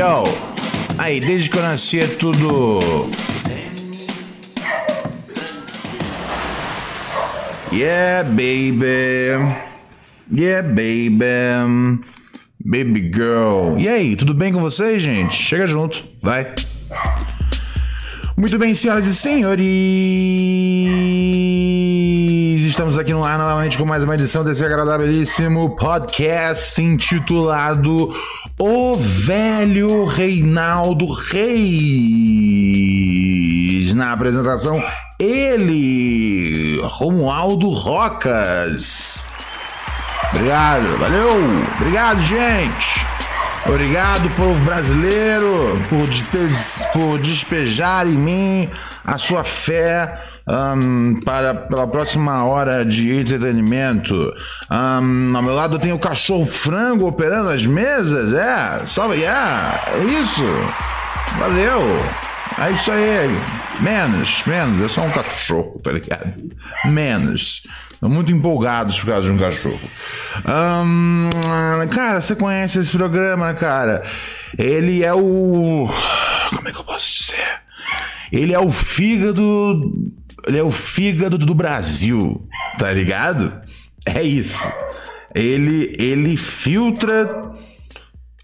Yo. Aí, desde que eu nasci é tudo. Yeah, baby. Yeah, baby. Baby girl. E aí, tudo bem com vocês, gente? Chega junto, vai. Muito bem, senhoras e senhores. Estamos aqui no ar novamente com mais uma edição desse agradabilíssimo podcast intitulado O Velho Reinaldo Reis. Na apresentação, ele, Romualdo Rocas. Obrigado, valeu, obrigado, gente. Obrigado, povo brasileiro, por, por despejar em mim a sua fé um, para pela próxima hora de entretenimento. Um, ao meu lado tem o cachorro frango operando as mesas, é, só, yeah, é isso. Valeu. É isso aí. Menos, menos. É só um cachorro, tá ligado? Menos. Muito empolgados por causa de um cachorro. Um, cara, você conhece esse programa, cara? Ele é o. Como é que eu posso dizer? Ele é o fígado. Ele é o fígado do Brasil, tá ligado? É isso. Ele, ele filtra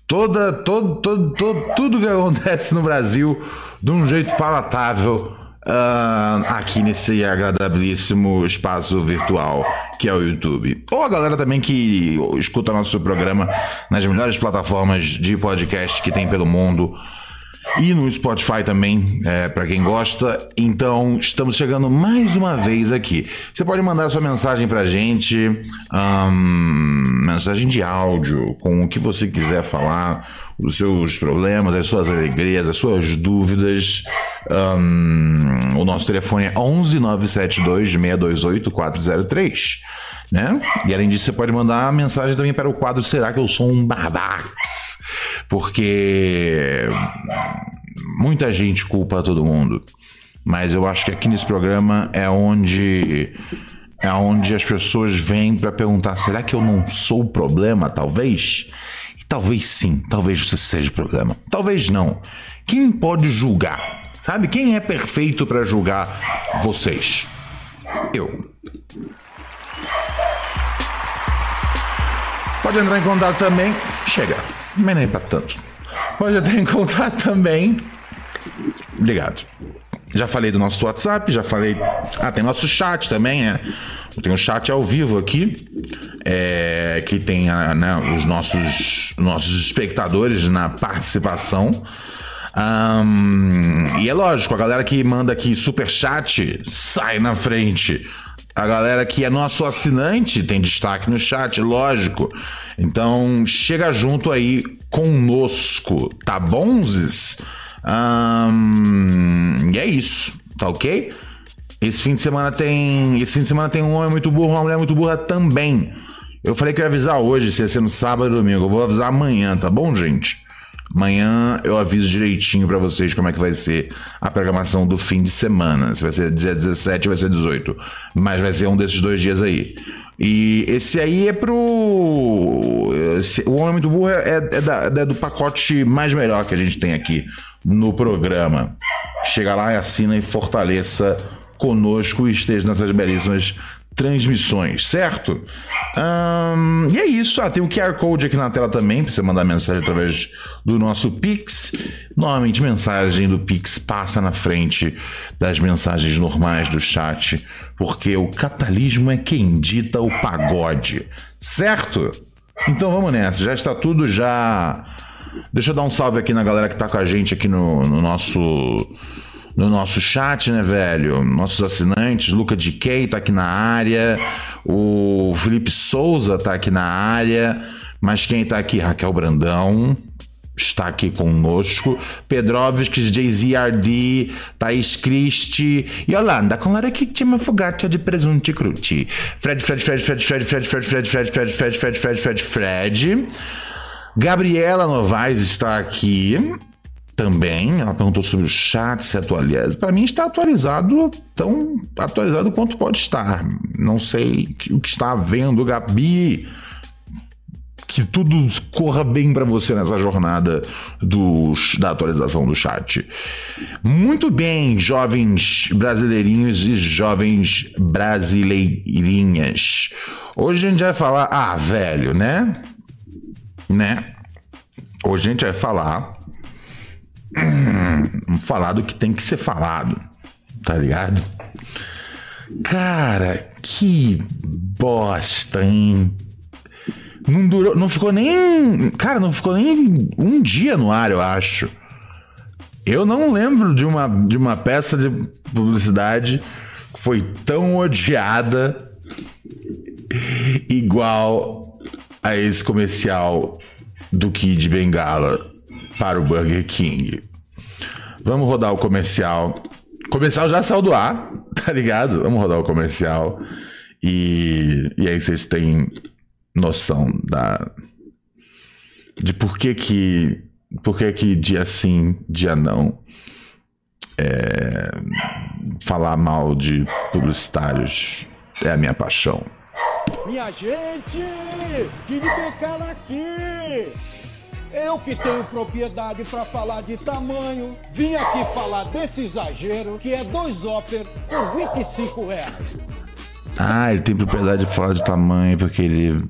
toda, todo, todo, todo, tudo que acontece no Brasil de um jeito palatável uh, aqui nesse agradabilíssimo espaço virtual que é o YouTube. Ou a galera também que escuta nosso programa nas melhores plataformas de podcast que tem pelo mundo. E no Spotify também, é, para quem gosta. Então, estamos chegando mais uma vez aqui. Você pode mandar sua mensagem pra gente, um, mensagem de áudio, com o que você quiser falar, os seus problemas, as suas alegrias, as suas dúvidas. Um, o nosso telefone é 11 972 628 403. Né? E além disso, você pode mandar mensagem também para o quadro Será que eu sou um babax? Porque muita gente culpa todo mundo. Mas eu acho que aqui nesse programa é onde é onde as pessoas vêm para perguntar: será que eu não sou o problema? Talvez. E talvez sim, talvez você seja o problema. Talvez não. Quem pode julgar? Sabe quem é perfeito para julgar vocês? Eu. Pode entrar em contato também. Chega, mas nem pra tanto. Pode entrar em contato também. Obrigado. Já falei do nosso WhatsApp, já falei. Ah, tem nosso chat também, é. Tem um chat ao vivo aqui, é, que tem né, os nossos, nossos espectadores na participação. Um, e é lógico, a galera que manda aqui super chat sai na frente. A galera que é nosso assinante tem destaque no chat, lógico. Então chega junto aí conosco, tá bonzes? E é isso, tá ok? Esse fim de semana tem. Esse fim de semana tem um homem muito burro, uma mulher muito burra também. Eu falei que eu ia avisar hoje, se ia ser no sábado ou domingo. Eu vou avisar amanhã, tá bom, gente? Amanhã eu aviso direitinho para vocês como é que vai ser a programação do fim de semana. Se vai ser dia 17 ou vai ser 18. Mas vai ser um desses dois dias aí. E esse aí é pro. O Homem Muito Burro é, é, da, é, do pacote mais melhor que a gente tem aqui no programa. Chega lá e assina e fortaleça conosco e esteja nessas belíssimas transmissões, certo? Um, e é isso. Ah, tem o QR Code aqui na tela também, para você mandar mensagem através do nosso Pix. Normalmente, mensagem do Pix passa na frente das mensagens normais do chat, porque o capitalismo é quem dita o pagode, certo? Então vamos nessa, já está tudo já. Deixa eu dar um salve aqui na galera que está com a gente aqui no, no nosso no nosso chat, né, velho? Nossos assinantes, Luca de Kay tá aqui na área, o Felipe Souza tá aqui na área, mas quem tá aqui? Raquel Brandão está aqui conosco, Pedrovskis, JZRD, Thaís Christie, Yolanda, com hora que tinha uma fogata de presunto e cruti. Fred, Fred, Fred, Fred, Fred, Fred, Fred, Fred, Fred, Fred, Fred, Fred, Fred, Fred, Fred. Gabriela Novaes está aqui também. Ela perguntou sobre o chat, se atualiza. Para mim está atualizado, tão atualizado quanto pode estar. Não sei o que está havendo, Gabi. que tudo corra bem para você nessa jornada do, da atualização do chat. Muito bem, jovens brasileirinhos e jovens brasileirinhas. Hoje a gente vai falar. Ah, velho, né? Né? Hoje a gente vai falar. Hum, falar do que tem que ser falado. Tá ligado? Cara, que bosta, hein? Não durou, não ficou nem. Cara, não ficou nem um dia no ar, eu acho. Eu não lembro de uma, de uma peça de publicidade que foi tão odiada igual a esse comercial do Kid Bengala para o Burger King. Vamos rodar o comercial. O comercial já saiu do ar, tá ligado? Vamos rodar o comercial. E, e aí vocês têm noção da de por que que por que que dia sim, dia não é, falar mal de publicitários é a minha paixão. Minha gente, Felipe Cara aqui. Eu que tenho propriedade para falar de tamanho, vim aqui falar desse exagero que é dois óper por 25 reais. Ah, ele tem propriedade de falar de tamanho porque ele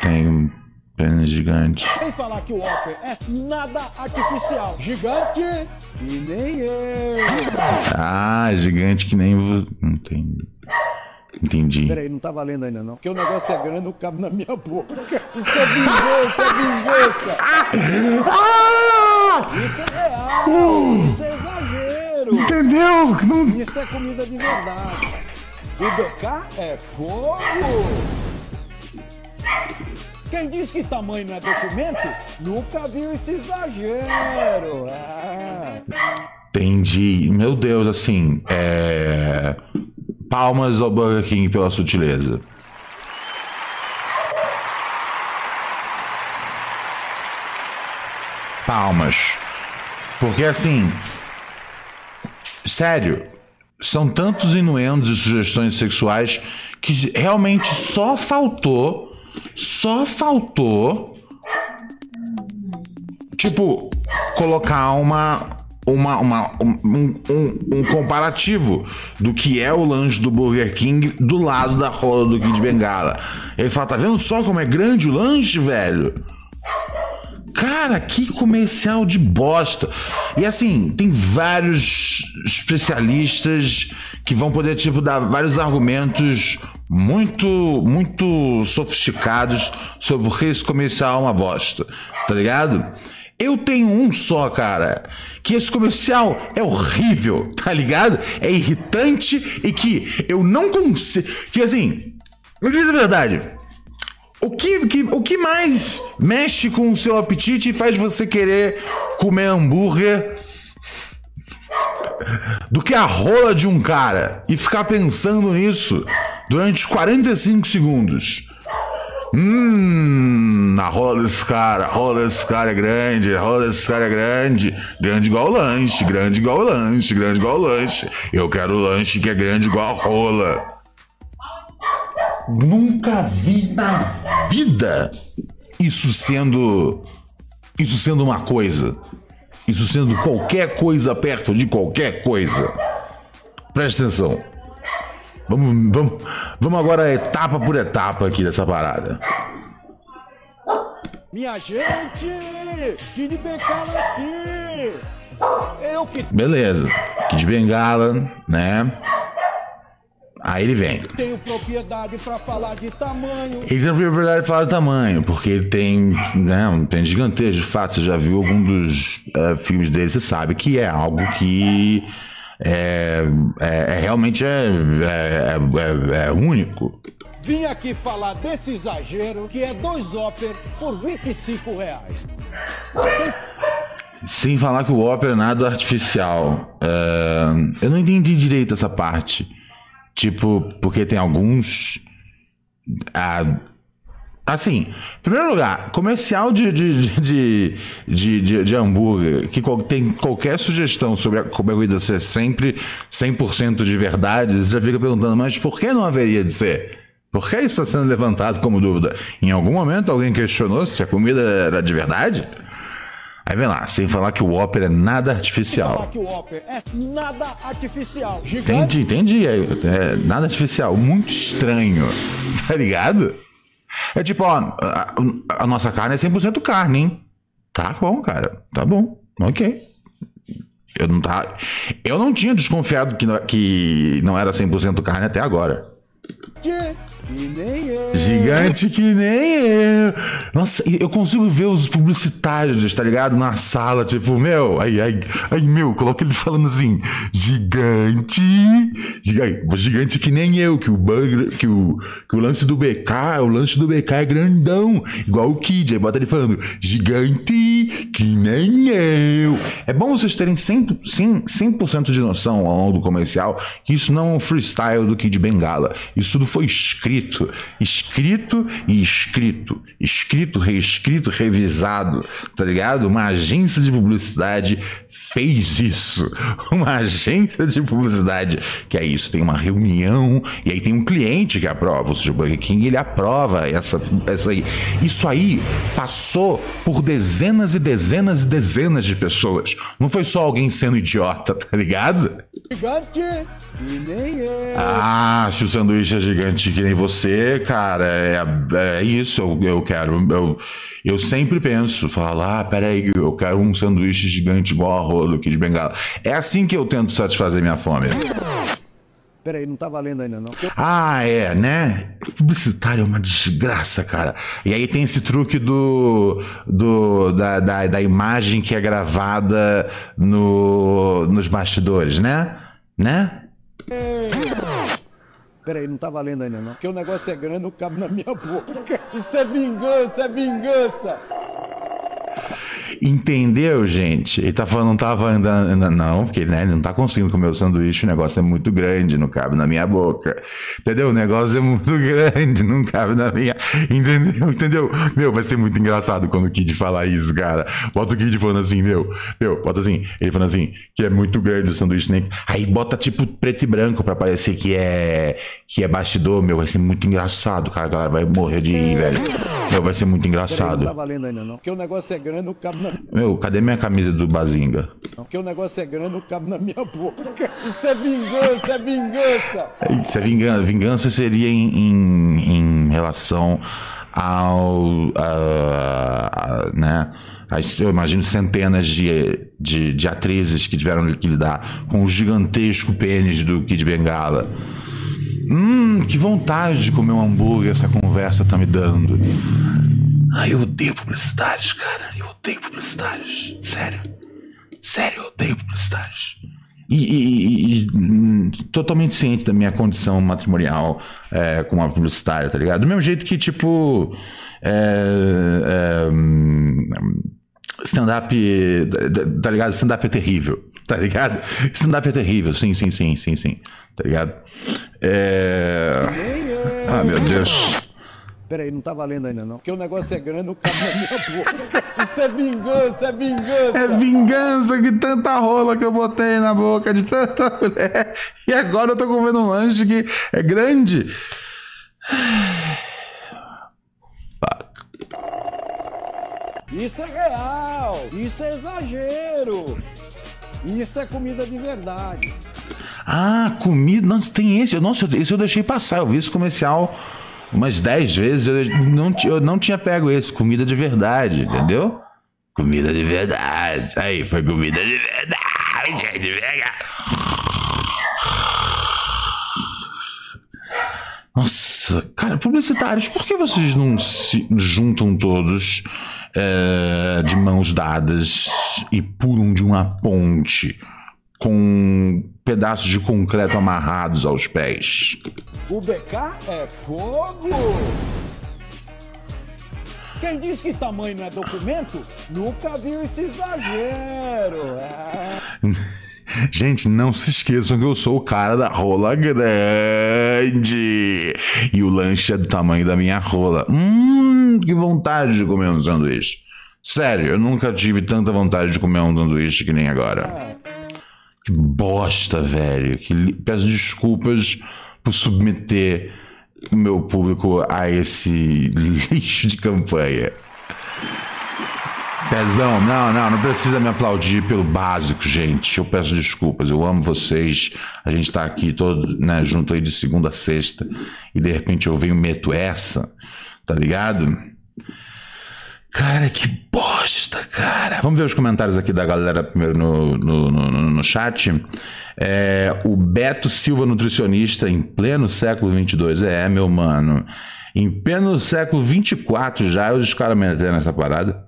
tem um pênis gigante. Sem falar que o Opel é nada artificial. Gigante que nem eu. Ah, gigante que nem você. Entendi. Entendi. Peraí, não tá valendo ainda não. Porque o negócio é grande, não cabe na minha boca. Isso é vingança, é vingança. Ah! Isso é real. Isso é exagero. Entendeu? Não... Isso é comida de verdade. O BK é fogo. Quem diz que tamanho não é documento, nunca viu esse exagero. Ah. Entendi. Meu Deus, assim, é. Palmas ao Burger King pela sutileza. Palmas. Porque assim. Sério, são tantos inuendos e sugestões sexuais que realmente só faltou. Só faltou. Tipo, colocar uma. Uma, uma, um, um, um comparativo do que é o lanche do Burger King do lado da rola do Kid Bengala. Ele fala: tá vendo só como é grande o lanche, velho? Cara, que comercial de bosta. E assim, tem vários especialistas que vão poder, tipo, dar vários argumentos muito, muito sofisticados sobre por que esse comercial é uma bosta. Tá ligado? Eu tenho um só, cara. Que esse comercial é horrível, tá ligado? É irritante e que eu não consigo. Que assim, eu digo a verdade. O que, que, o que mais mexe com o seu apetite e faz você querer comer hambúrguer do que a rola de um cara e ficar pensando nisso durante 45 segundos? Hum, a rola desse cara, rola desse cara é grande, rola desse cara é grande, grande igual lanche, grande igual lanche, grande igual lanche. Eu quero lanche que é grande igual rola. Nunca vi na vida isso sendo isso sendo uma coisa. Isso sendo qualquer coisa perto de qualquer coisa. Preste atenção. Vamos, vamos, vamos agora etapa por etapa aqui dessa parada. Minha gente, Kid Bengala aqui. Eu que Beleza. Kid Bengala, né? Aí ele vem. tenho propriedade para falar de tamanho. Ele tem propriedade de falar de tamanho, porque ele tem né, um pênis gigantesco. De fato, você já viu algum dos eh, filmes dele, você sabe que é algo que é, é- é realmente é, é- é- é único. Vim aqui falar desse exagero que é dois óper por 25 reais. Sem falar que o ópera é nada artificial. Eu não entendi direito essa parte. Tipo, porque tem alguns. ah, assim, em primeiro lugar, comercial de, de, de, de, hambúrguer, que tem qualquer sugestão sobre a, comida ser sempre 100% de verdade, você já fica perguntando, mas por que não haveria de ser? Por que isso está sendo levantado como dúvida? Em algum momento alguém questionou se a comida era de verdade? Aí vem lá, sem falar que o Whopper é nada artificial. Falar que o Whopper é nada artificial. Gigante. Entendi, entendi. É, é nada artificial. Muito estranho. Tá ligado? É tipo, ó, a, a nossa carne é 100% carne, hein? Tá bom, cara. Tá bom. Ok. Eu não, tá, eu não tinha desconfiado que, que não era 100% carne até agora. Gigante que nem eu. Nossa, eu consigo ver os publicitários, tá ligado? Na sala, tipo, meu, aí, aí, aí, meu, coloca ele falando assim: gigante. Gigante, gigante que nem eu, que o burger, que o, que o lance do BK, o lanche do BK é grandão, igual o Kid. Aí bota ele falando: gigante que nem eu. É bom vocês terem 100%, 100, 100 de noção ao longo do comercial que isso não é um freestyle do Kid Bengala. Isso tudo foi escrito. Escrito e escrito. Escrito, reescrito, revisado. Tá ligado? Uma agência de publicidade fez isso. Uma agência de publicidade que é isso. Tem uma reunião e aí tem um cliente que aprova. Ou seja, o Burger King ele aprova essa, essa aí. Isso aí passou por dezenas e dezenas e dezenas de pessoas. Não foi só alguém sendo idiota, tá ligado? Gigante. E nem eu. Ah, se o sanduíche é gigante que nem você, cara, é, é isso, eu, eu quero. Eu, eu sempre penso, falo, ah, peraí, eu quero um sanduíche gigante igual a rola do Kid Bengala. É assim que eu tento satisfazer minha fome. Peraí, não tá valendo ainda não. Ah, é, né? Publicitário é uma desgraça, cara. E aí tem esse truque do, do da, da, da imagem que é gravada no, nos bastidores, né? Né? Peraí, não tá valendo ainda não. Porque o negócio é grande, não cabe na minha boca. Isso é vingança, é vingança. Entendeu, gente? Ele tá falando, não tava andando. Não, porque né, ele não tá conseguindo comer o sanduíche, o negócio é muito grande, não cabe na minha boca. Entendeu? O negócio é muito grande, não cabe na minha. Entendeu? Entendeu? Meu, vai ser muito engraçado quando o Kid falar isso, cara. Bota o Kid falando assim, meu, meu, bota assim, ele falando assim, que é muito grande o sanduíche, né? Aí bota tipo preto e branco pra parecer que é que é bastidor, meu, vai ser muito engraçado, cara. A galera vai morrer de rir, velho. Meu, vai ser muito Peraí, não engraçado. tá valendo ainda não. Porque o negócio é grande, não cabe na Meu, cadê minha camisa do Bazinga? Porque o negócio é grande, não cabe na minha boca. Isso é vingança, é vingança. Isso é vingança. Vingança seria em, em, em relação ao. a- a- né? Eu imagino centenas de, de, de atrizes que tiveram que lidar com o gigantesco pênis do Kid Bengala. Hum, que vontade de comer um hambúrguer essa conversa tá me dando. Ai, eu odeio publicidades, cara. Eu odeio publicidades. Sério. Sério, eu odeio publicidades. E, e- e- e, hum, totalmente ciente da minha condição matrimonial é, com uma publicitária, tá ligado? Do mesmo jeito que, tipo. é, é, hum, Stand-up. Tá ligado? Stand-up é terrível. Tá ligado? Stand-up é terrível. Sim, sim, sim, sim, sim. Tá ligado? É. Ah, meu Deus. Peraí, não tá valendo ainda não. Porque o negócio é grande, não cabe na minha boca. Isso é vingança, é vingança. É vingança que tanta rola que eu botei na boca de tanta mulher. E agora eu tô comendo um lanche que é grande. Isso é real. Isso é exagero. Isso é comida de verdade. Ah, comida. Nossa, tem esse. Nossa, esse eu deixei passar. Eu vi esse comercial umas 10 vezes. Eu não, eu não tinha pego esse. Comida de verdade, entendeu? Comida de verdade. Aí, foi comida de verdade. De verdade. Nossa, cara, publicitários, por que vocês não se juntam todos é, de mãos dadas e pulam de uma ponte com pedaços de concreto amarrados aos pés? O BK é fogo. Quem diz que tamanho não é documento, nunca viu esse exagero. É. Gente, não se esqueçam que eu sou o cara da rola grande. E o lanche é do tamanho da minha rola. Hum, que vontade de comer um sanduíche. Sério, eu nunca tive tanta vontade de comer um sanduíche que nem agora. Que bosta, velho. Que Peço desculpas por submeter o meu público a esse lixo de campanha. Pezão, não, não, não precisa me aplaudir pelo básico, gente. Eu peço desculpas, eu amo vocês. A gente tá aqui todo, né, junto aí de segunda a sexta e de repente eu venho meto essa, tá ligado? Cara, que bosta, cara. Vamos ver os comentários aqui da galera primeiro no, no, no, no chat. É, o Beto Silva, nutricionista, em pleno século 22. É, meu mano. Em pleno século 24 já, os caras meteram nessa parada.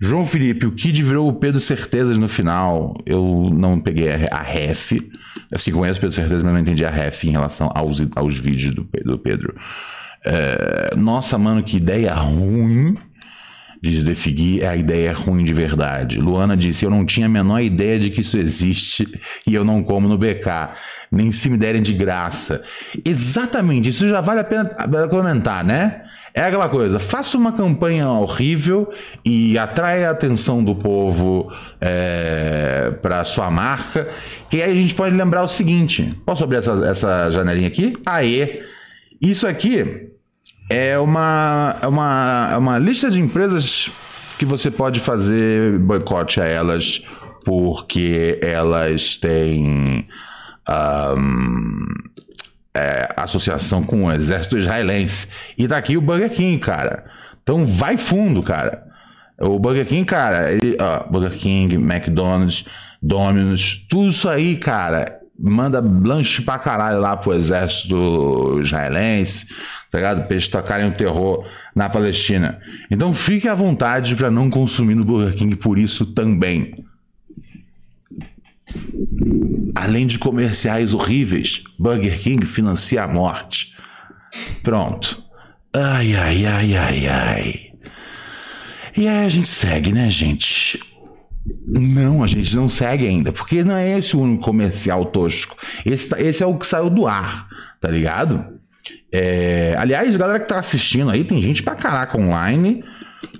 João Felipe, o Kid virou o Pedro Certezas no final. Eu não peguei a, ref. Assim, conheço o Pedro Certezas, mas não entendi a ref em relação aos, aos vídeos do, do Pedro. É, nossa, mano, que ideia ruim. Diz Defigui, a ideia é ruim de verdade. Luana disse: Eu não tinha a menor ideia de que isso existe e eu não como no BK. Nem se me derem de graça. Exatamente, isso já vale a pena comentar, né? É aquela coisa, faça uma campanha horrível e atrai a atenção do povo é, para sua marca, que aí a gente pode lembrar o seguinte: posso abrir essa, essa janelinha aqui? Aê! Isso aqui é uma, é, uma, é uma lista de empresas que você pode fazer boicote a elas porque elas têm. Um, é, associação com o exército israelense. E tá aqui o Burger King, cara. Então vai fundo, cara. O Burger King, cara, ele, ó, Burger King, McDonald's, Domino's, tudo isso aí, cara, manda lanche pra caralho lá pro exército israelense, tá ligado? Pra eles tocarem o terror na Palestina. Então fique à vontade para não consumir no Burger King por isso também. Além de comerciais horríveis, Burger King financia a morte. Pronto. Ai, ai, ai, ai, ai. E aí a gente segue, né, gente? Não, a gente não segue ainda, porque não é esse o único comercial tosco. Esse, tá, esse é o que saiu do ar, tá ligado? É, aliás, galera que tá assistindo aí, tem gente pra caraca online.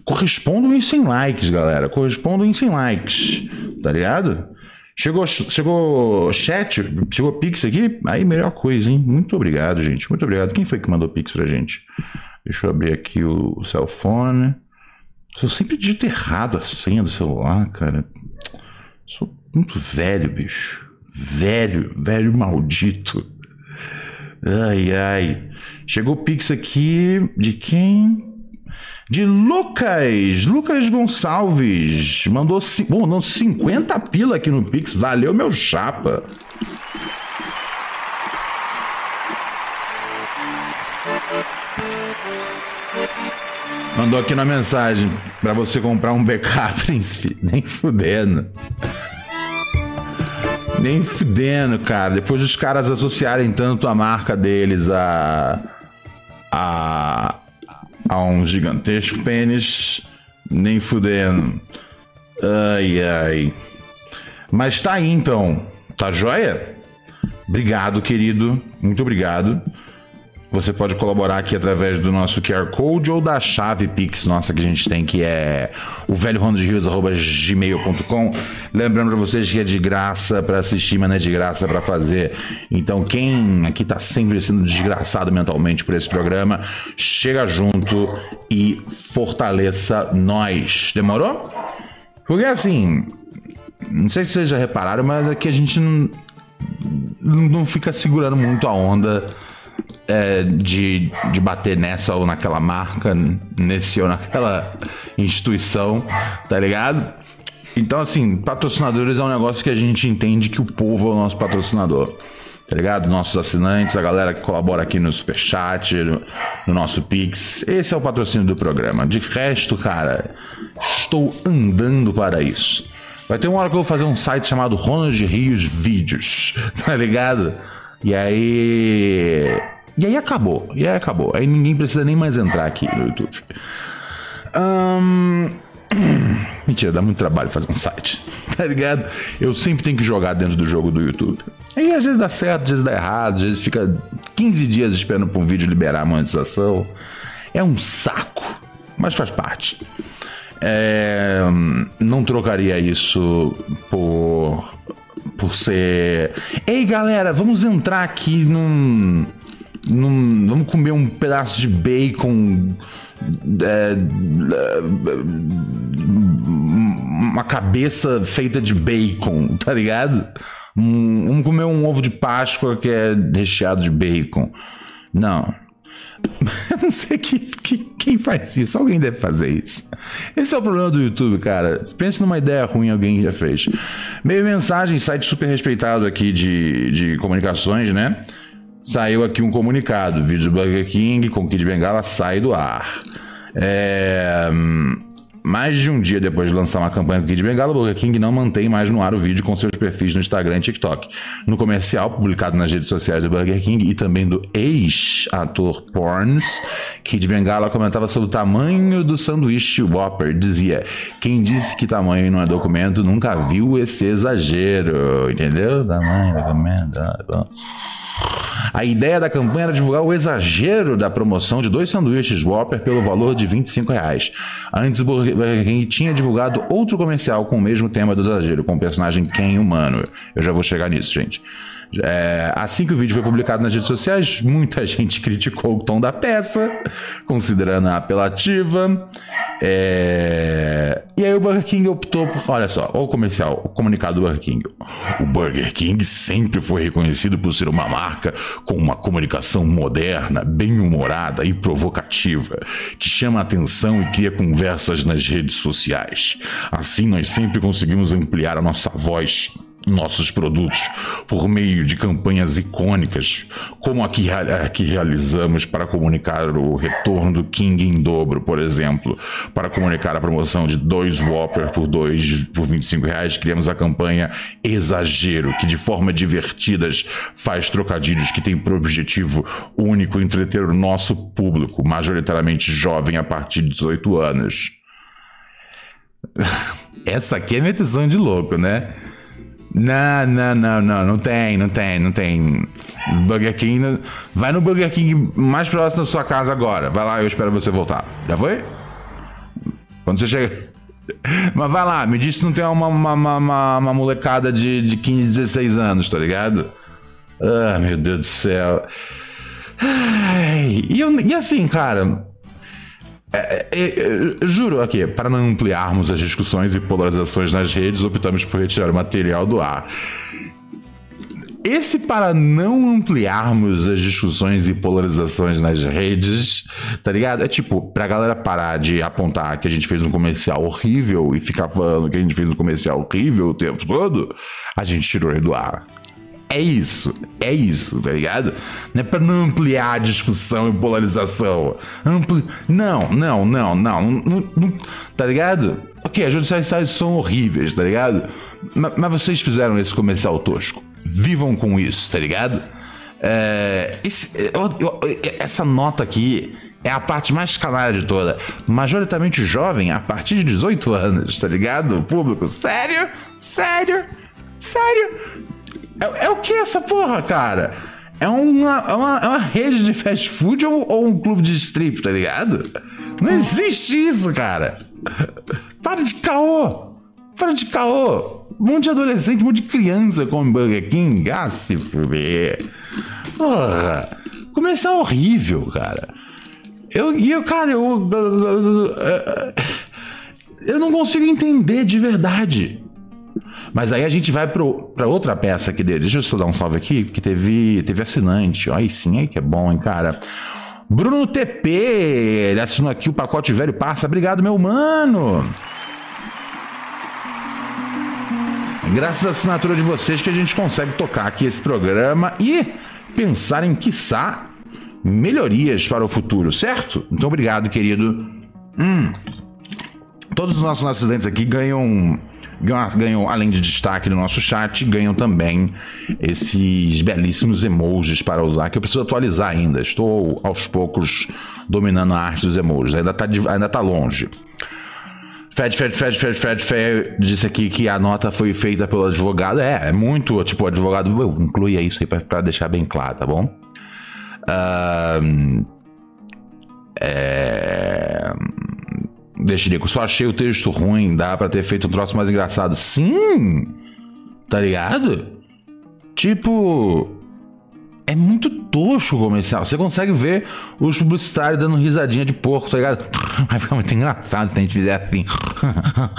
Correspondam em 100 likes, galera. Correspondam em 100 likes, tá ligado? Chegou, chegou chat, chegou Pix aqui, aí melhor coisa, hein? Muito obrigado, gente. Muito obrigado. Quem foi que mandou Pix pra gente? Deixa eu abrir aqui o, o cell phone. Eu sempre digito errado a senha do celular, cara. Sou muito velho, bicho. Velho, velho maldito. Ai, ai. Chegou Pix aqui de quem? de Lucas, Lucas Gonçalves, mandou, mandou 50 pila aqui no Pix, valeu meu chapa. Mandou aqui na mensagem para você comprar um BK, príncipe. Nem fudendo. Nem fudendo, cara. Depois dos caras associarem tanto a marca deles a. a a um gigantesco pênis, nem fudendo. Ai, ai. Mas tá aí então. Tá joia? Obrigado, querido. Muito obrigado. Você pode colaborar aqui através do nosso QR Code ou da chave Pix nossa que a gente tem, que é o velhorondosrios.gmail.com. Lembrando para vocês que é de graça para assistir, mas não é de graça para fazer. Então, quem aqui tá sempre sendo desgraçado mentalmente por esse programa, chega junto e fortaleça nós. Demorou? Porque assim, não sei se vocês já repararam, mas aqui a gente não, não fica segurando muito a onda é, de, de bater nessa ou naquela marca, nesse ou naquela instituição, tá ligado? Então, assim, patrocinadores é um negócio que a gente entende que o povo é o nosso patrocinador. Tá ligado? Nossos assinantes, a galera que colabora aqui no Superchat, no, no nosso Pix. Esse é o patrocínio do programa. De resto, cara, estou andando para isso. Vai ter uma hora que eu vou fazer um site chamado Ronald Rios Vídeos, tá ligado? E aí e aí acabou. E aí acabou. Aí ninguém precisa nem mais entrar aqui no YouTube. Um... Mentira, dá muito trabalho fazer um site. Tá ligado? Eu sempre tenho que jogar dentro do jogo do YouTube. Aí às vezes dá certo, às vezes dá errado, às vezes fica 15 dias esperando para um vídeo liberar a monetização. É um saco, mas faz parte. É... não trocaria isso por por ser. Ei galera, vamos entrar aqui num num, vamos comer um pedaço de bacon. É, uma cabeça feita de bacon, tá ligado? Um, vamos comer um ovo de Páscoa que é recheado de bacon. Não. Eu não sei que, que, quem faz isso. Alguém deve fazer isso. Esse é o problema do YouTube, cara. Pense numa ideia ruim, alguém já fez. Meio mensagem, site super respeitado aqui de, de comunicações, né? Saiu aqui um comunicado: vídeo do Burger King com Kid Bengala sai do ar. É mais de um dia depois de lançar uma campanha com Kid Bengala, o Burger King não mantém mais no ar o vídeo com seus perfis no Instagram e TikTok. No comercial, publicado nas redes sociais do Burger King e também do ex-ator Porns, Kid Bengala comentava sobre o tamanho do sanduíche Whopper. Dizia: Quem disse que tamanho não é documento nunca viu esse exagero. Entendeu? Tamanho, documento. A ideia da campanha era divulgar o exagero da promoção de dois sanduíches Whopper pelo valor de 25 reais. Antes, o Burger King tinha divulgado outro comercial com o mesmo tema do exagero, com o personagem Ken humano. Eu já vou chegar nisso, gente. É, assim que o vídeo foi publicado nas redes sociais, muita gente criticou o tom da peça, considerando-a apelativa. É... E aí o Burger King optou por. Olha só, o comercial, o comunicado do Burger King. O Burger King sempre foi reconhecido por ser uma marca com uma comunicação moderna, bem-humorada e provocativa, que chama a atenção e cria conversas nas redes sociais. Assim, nós sempre conseguimos ampliar a nossa voz nossos produtos por meio de campanhas icônicas, como a que, a que realizamos para comunicar o retorno do King em dobro, por exemplo. Para comunicar a promoção de dois Whopper por, dois, por 25 reais, criamos a campanha Exagero, que de forma divertidas faz trocadilhos que tem por objetivo único entreter o nosso público, majoritariamente jovem a partir de 18 anos. Essa aqui é metição de louco, né? Não, não, não, não, não tem, não tem, não tem. Burger King. Vai no Burger King mais próximo da sua casa agora. Vai lá, eu espero você voltar. Já foi? Quando você chega. Mas vai lá, me diz se não tem uma, uma, uma, uma molecada de, de 15, 16 anos, tá ligado? Ah, meu Deus do céu. E, eu, e assim, cara, é, é, é, juro aqui, para não ampliarmos as discussões e polarizações nas redes, optamos por retirar o material do ar. Esse para não ampliarmos as discussões e polarizações nas redes, tá ligado? É tipo, pra galera parar de apontar que a gente fez um comercial horrível e ficar falando que a gente fez um comercial horrível o tempo todo, a gente tirou ele do ar. É isso, é isso, tá ligado? Não é pra não ampliar a discussão e polarização. Ampli... Não, não, não, não, não, não, tá ligado? Ok, as judiciais são horríveis, tá ligado? Mas, mas, vocês fizeram esse comercial tosco. Vivam com isso, tá ligado? É, esse, eu, eu, essa nota aqui é a parte mais canalha de toda. Majoritariamente jovem, a partir de 18 anos, tá ligado? O público, sério? Sério? Sério? É, é o que essa porra, cara? É uma, é uma, é uma rede de fast food ou, ou, um clube de strip, tá ligado? Não existe isso, cara. Para de caô. Para de caô. Um monte de adolescente, um monte de criança come Burger King. Ah, se fuder. Porra. Começar horrível, cara. Eu, e eu, cara, eu, eu não consigo entender de verdade mas aí a gente vai para outra peça aqui dele. Deixa eu só dar um salve aqui, que teve, teve assinante. Aí sim, aí que é bom, hein, cara. Bruno TP, ele assinou aqui o pacote velho passa. Obrigado, meu mano. Graças à assinatura de vocês que a gente consegue tocar aqui esse programa e pensar em, quiçá, melhorias para o futuro, certo? Então, obrigado, querido. Hum. Todos os nossos assinantes aqui ganham ganham, além de destaque no nosso chat, ganham também esses belíssimos emojis para usar, que eu preciso atualizar ainda. Estou aos poucos dominando a arte dos emojis, ainda está ainda tá longe. Fed, Fed, Fed, Fed, Fed, Fed disse aqui que a nota foi feita pelo advogado. É, é muito, tipo, o advogado inclui isso aí para deixar bem claro, tá bom? Uh, é... Eu só achei o texto ruim, dá para ter feito um troço mais engraçado. Sim! Tá ligado? Tipo. é muito tosco o comercial. Você consegue ver os publicitários dando risadinha de porco, tá ligado? Vai ficar muito engraçado se a gente fizer assim.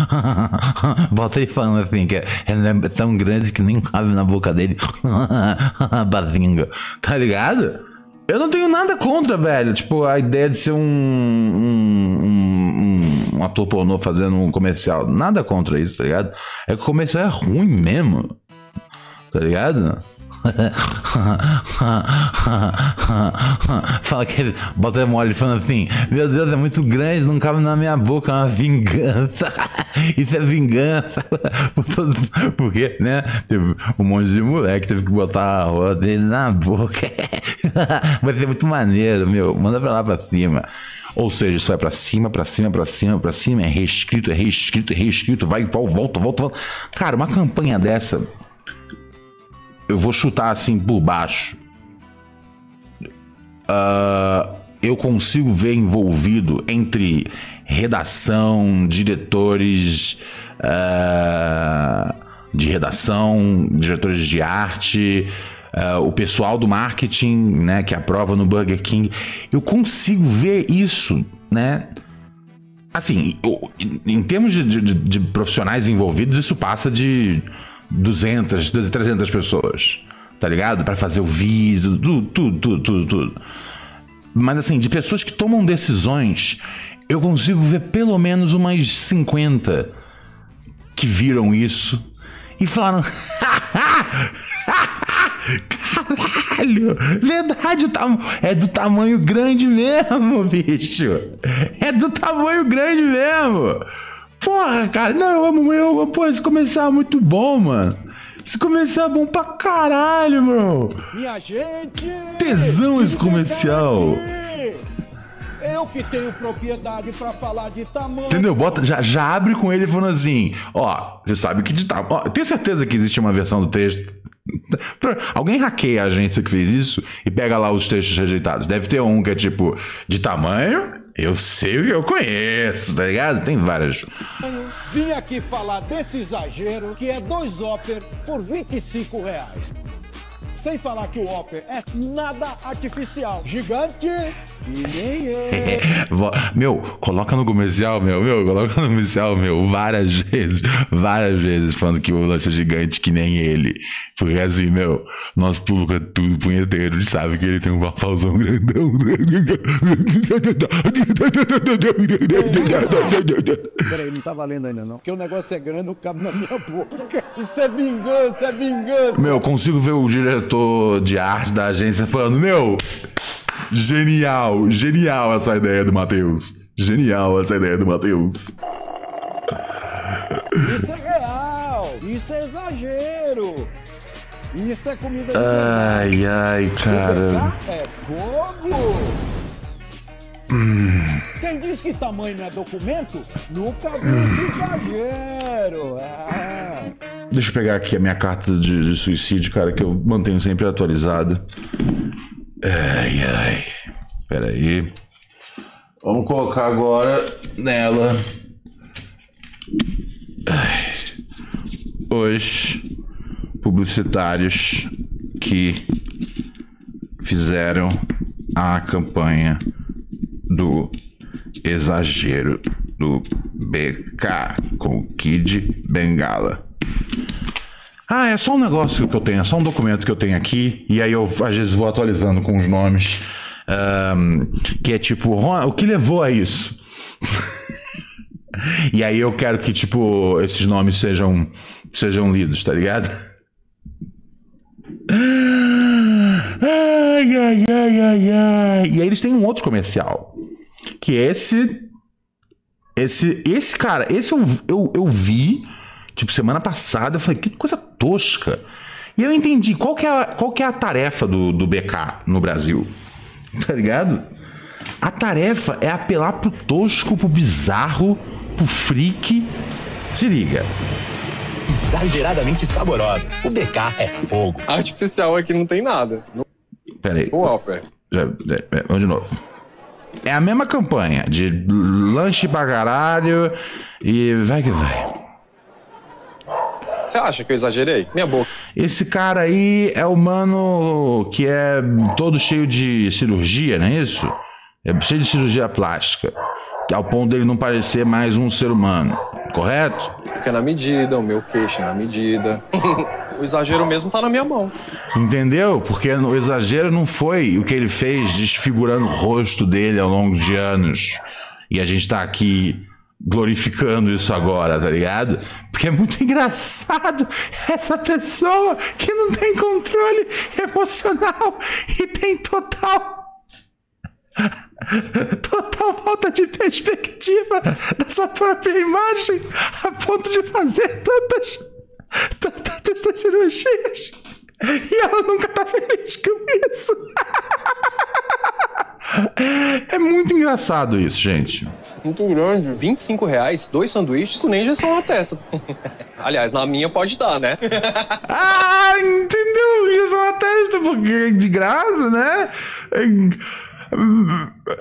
Volta ele falando assim, que é, é tão grande que nem cabe na boca dele. Bazinga. Tá ligado? Eu não tenho nada contra, velho. Tipo, a ideia de ser um, um, um, um ator pornô fazendo um comercial. Nada contra isso, tá ligado? É que o comercial é ruim mesmo. Tá ligado? Fala que ele bota mole falando assim: Meu Deus, é muito grande, não cabe na minha boca, é uma vingança. Isso é vingança. Porque, né? Teve um monte de moleque teve que botar a roda dele na boca. Vai ser muito maneiro, meu. Manda pra lá pra cima. Ou seja, isso vai para cima, para cima, para cima, para cima, é reescrito, é reescrito, é reescrito, vai, volta, volta, volta. Cara, uma campanha dessa eu vou chutar assim por baixo. Uh, eu consigo ver envolvido entre redação, diretores uh, de redação, diretores de arte, uh, o pessoal do marketing, né, que aprova no Burger King. Eu consigo ver isso, né? Assim, eu, em termos de, de, de profissionais envolvidos, isso passa de 200, 300 pessoas, tá ligado? Para fazer o vídeo, tudo, tudo, tudo, tudo, tudo. Mas assim, de pessoas que tomam decisões, eu consigo ver pelo menos umas 50 que viram isso e falaram: Caralho, verdade, é do tamanho grande mesmo, bicho. É do tamanho grande mesmo. Porra, cara, não, eu amo, eu amo. Pô, esse comercial é muito bom, mano. Esse comercial é bom pra caralho, bro. Minha gente! Tesão esse comercial. Eu que tenho propriedade para falar de tamanho. Entendeu? Bota, já, já abre com ele falando assim: ó, você sabe que de tamanho. Ó, tenho certeza que existe uma versão do texto. Alguém hackeia a agência que fez isso e pega lá os textos rejeitados. Deve ter um que é tipo de tamanho eu sei o que eu conheço, tá ligado? Tem várias. Vim aqui falar desse exagero que é dois Opper por 25 reais. Sem falar que o Opper é nada artificial. Gigante e nem é. meu, coloca no comercial, meu, meu, coloca no comercial, meu, várias vezes, várias vezes, falando que o lance é gigante que nem ele. Porque assim, meu, nosso público é tudo punheteiro, ele sabe que ele tem um papauzão grandão. Peraí, não tá valendo ainda não. Porque o negócio é grande, não cabe na minha boca. Isso é vingança, é vingança. Meu, consigo ver o diretor diretor de arte da agência falando: Meu, genial, genial essa ideia do Matheus. Genial essa ideia do Matheus. Isso é real, isso é exagero. Isso é comida de Ai, ai, cara. É fogo. Hum. Quem diz que tamanho não é documento, nunca viu exagero. Ah. Deixa eu pegar aqui a minha carta de, de suicídio, cara, que eu mantenho sempre atualizada. Ai, ai. Pera aí. Vamos colocar agora nela. Ai. Os publicitários que fizeram a campanha do exagero do BK com Kid Bengala. Ah, é só um negócio que eu tenho, é só um documento que eu tenho aqui, e aí eu às vezes vou atualizando com os nomes, um, que é tipo, o que levou a isso? e aí eu quero que, tipo, esses nomes sejam, sejam lidos, tá ligado? Ai, ai, ai, ai, ai. E aí eles têm um outro comercial. Que esse. Esse, esse cara, esse eu, eu, eu vi Tipo, semana passada eu falei, que coisa tosca. E eu entendi qual que é a, qual que é a tarefa do, do BK no Brasil. Tá ligado? A tarefa é apelar pro tosco, pro bizarro, pro freak. Se liga. Exageradamente saborosa. O BK é fogo. Artificial aqui não tem nada. Pera aí. O Alper. Já, já, vamos de novo. É a mesma campanha de lanche pra caralho e vai que vai. Você acha que eu exagerei? Minha boca. Esse cara aí é o mano que é todo cheio de cirurgia, não é isso? É cheio de cirurgia plástica. Ao ponto dele não parecer mais um ser humano, correto? Porque é na medida, o meu queixo é na medida. o exagero mesmo tá na minha mão. Entendeu? Porque o exagero não foi o que ele fez desfigurando o rosto dele ao longo de anos. E a gente tá aqui glorificando isso agora, tá ligado? Porque é muito engraçado essa pessoa que não tem controle emocional e tem total. Total falta de perspectiva da sua própria imagem a ponto de fazer tantas, tantas cirurgias e ela nunca tá feliz com isso. É muito engraçado isso, gente. Muito grande. 25 reais, dois sanduíches, nem injeção na testa. Aliás, na minha pode dar, né? ah, entendeu? Injeção na testa, porque é de graça, né?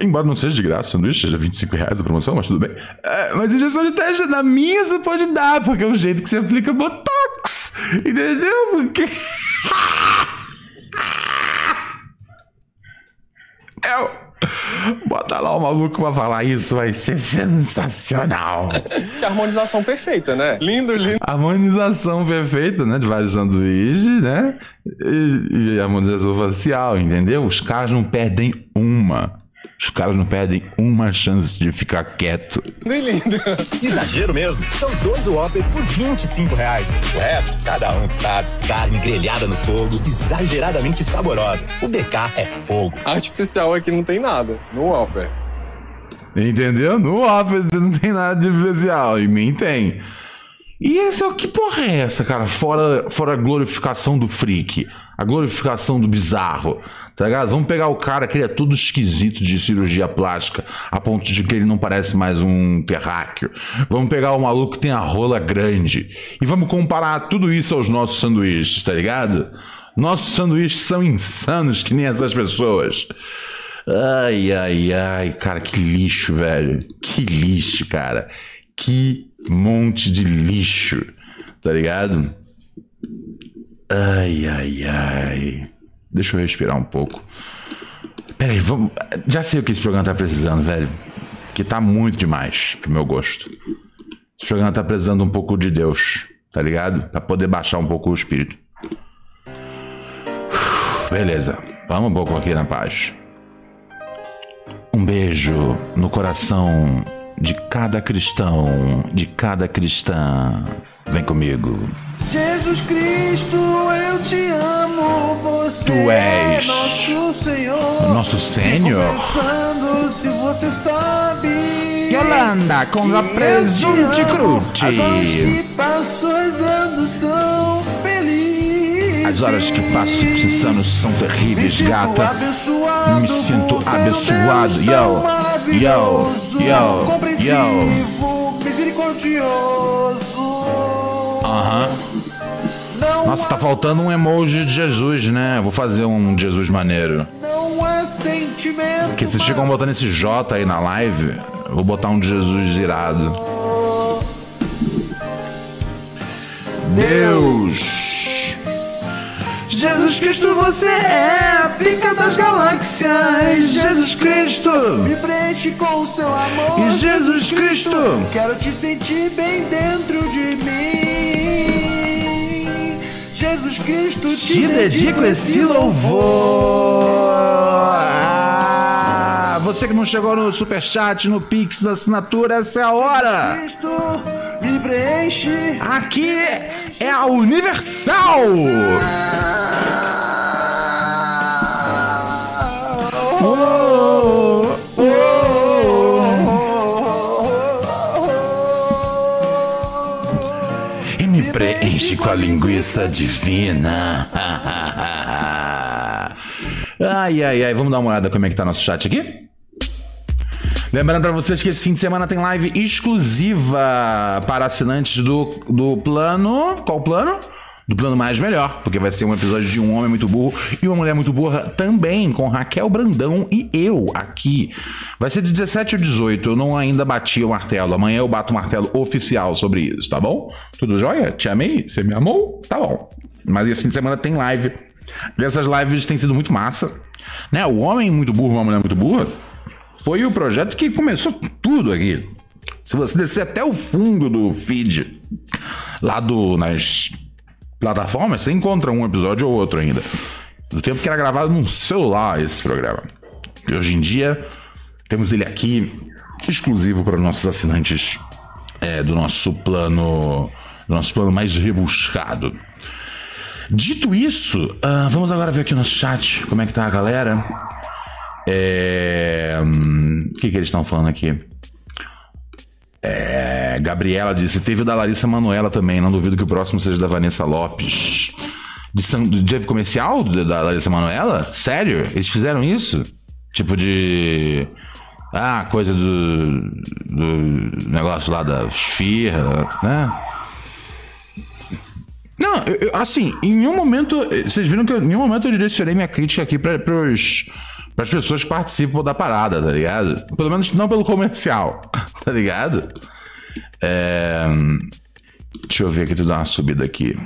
Embora não seja de graça o sanduíche, seja 25 reais a promoção, mas tudo bem. É, mas injeção de testa, na minha você pode dar, porque é o jeito que você aplica Botox. Entendeu? Porque. É. Bota lá o maluco pra falar isso, vai ser sensacional. Que harmonização perfeita, né? Lindo, lindo. Harmonização perfeita, né? De vários sanduíches, né? E, e harmonização facial, entendeu? Os caras não perdem uma. Os caras não perdem uma chance de ficar quieto. Nem lindo. Exagero mesmo. São dois Whopper por 25 reais. O resto, cada um que sabe. Carne grelhada no fogo, exageradamente saborosa. O BK é fogo. Artificial aqui não tem nada. No Whopper. Entendeu? No Whopper não tem nada de especial. Em mim tem. E esse é o que porra é essa, cara? Fora, fora a glorificação do freak, a glorificação do bizarro, tá ligado? Vamos pegar o cara que ele é tudo esquisito de cirurgia plástica, a ponto de que ele não parece mais um terráqueo. Vamos pegar o maluco que tem a rola grande e vamos comparar tudo isso aos nossos sanduíches, tá ligado? Nossos sanduíches são insanos que nem essas pessoas. Ai, ai, ai, cara, que lixo, velho. Que lixo, cara. Que monte de lixo, tá ligado? Ai, ai, ai. Deixa eu respirar um pouco. Peraí, vamos. Já sei o que esse programa tá precisando, velho. Que tá muito demais pro meu gosto. Esse programa tá precisando um pouco de Deus, tá ligado? Pra poder baixar um pouco o espírito. Beleza, vamos um pouco aqui na paz. Um beijo no coração de cada cristão, de cada cristã. Vem comigo. Jesus Cristo, eu te amo, você Tu és é nosso Senhor. Nosso Senhor. Pensando se você sabe. Yolanda com a presunte te amo. As horas que passo as anos são felizes. As horas que passo esses anos são terríveis, Me sinto gata. Me sinto abençoado. Deus Yo, maravilhoso, yo, yo, compreensivo, misericordioso. Aham. Não Nossa, tá faltando um emoji de Jesus, né? Vou fazer um Jesus maneiro. Não é sentimento. Porque vocês ficam botando esse J aí na live. Vou botar um de Jesus irado. Deus. Jesus Cristo, você é a pica das galáxias. Jesus Cristo, me preenche com o seu amor. E Jesus Cristo. quero te sentir bem dentro de mim. Jesus Cristo, Te dedico esse louvor. Ah, você que não chegou no superchat, no Pix da assinatura, essa é a hora. Me preenche. Aqui é a Universal. E me preenche com a linguiça divina. Ai, ai, ai. Vamos dar uma olhada como é que tá nosso chat aqui? Lembrando pra vocês que esse fim de semana tem live exclusiva para assinantes do, do plano. Qual plano? do plano mais melhor, porque vai ser um episódio de um homem muito burro e uma mulher muito burra também, com Raquel Brandão e eu aqui. Vai ser de 17 ou 18, eu não ainda bati o martelo. Amanhã eu bato o martelo oficial sobre isso, tá bom? Tudo jóia? Te amei? Você me amou? Tá bom. Mas esse fim de semana tem live. Essas lives têm sido muito massa. Né? O Homem Muito Burro, Uma Mulher Muito Burra foi o projeto que começou tudo aqui. Se você descer até o fundo do feed, lá do, nas plataformas, você encontra um episódio ou outro ainda. Do tempo que era gravado num celular esse programa. E hoje em dia, temos ele aqui, exclusivo para nossos assinantes é, do nosso plano. Do nosso plano mais rebuscado. Dito isso, uh, vamos agora ver aqui no chat como é que tá a galera. É... Hum, o que, que eles estão falando aqui? É... Gabriela disse: teve o da Larissa Manuela também. Não duvido que o próximo seja da Vanessa Lopes. De San... Teve comercial da Larissa Manuela? Sério? Eles fizeram isso? Tipo de. Ah, coisa do, do negócio lá da esfirra, né? Não, eu, assim, em nenhum momento. Vocês viram que eu, em nenhum momento eu direcionei minha crítica aqui para as pessoas que participam da parada, tá ligado? Pelo menos não pelo comercial, tá ligado? É, deixa eu ver aqui, tu dá uma subida aqui.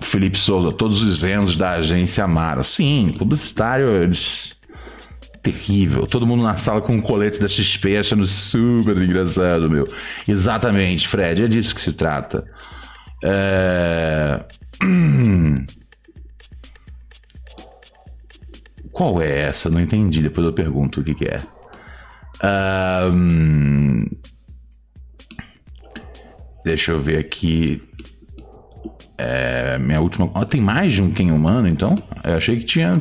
Felipe Souza, todos os Enzos da agência Amara. Sim, publicitário, eles terrível. Todo mundo na sala com um colete da XP achando super engraçado, meu. Exatamente, Fred, é disso que se trata. É... Qual é essa? Não entendi. Depois eu pergunto o que, que é. Um... Deixa eu ver aqui. É, minha última. Oh, tem mais de um quem humano, então? Eu achei que tinha.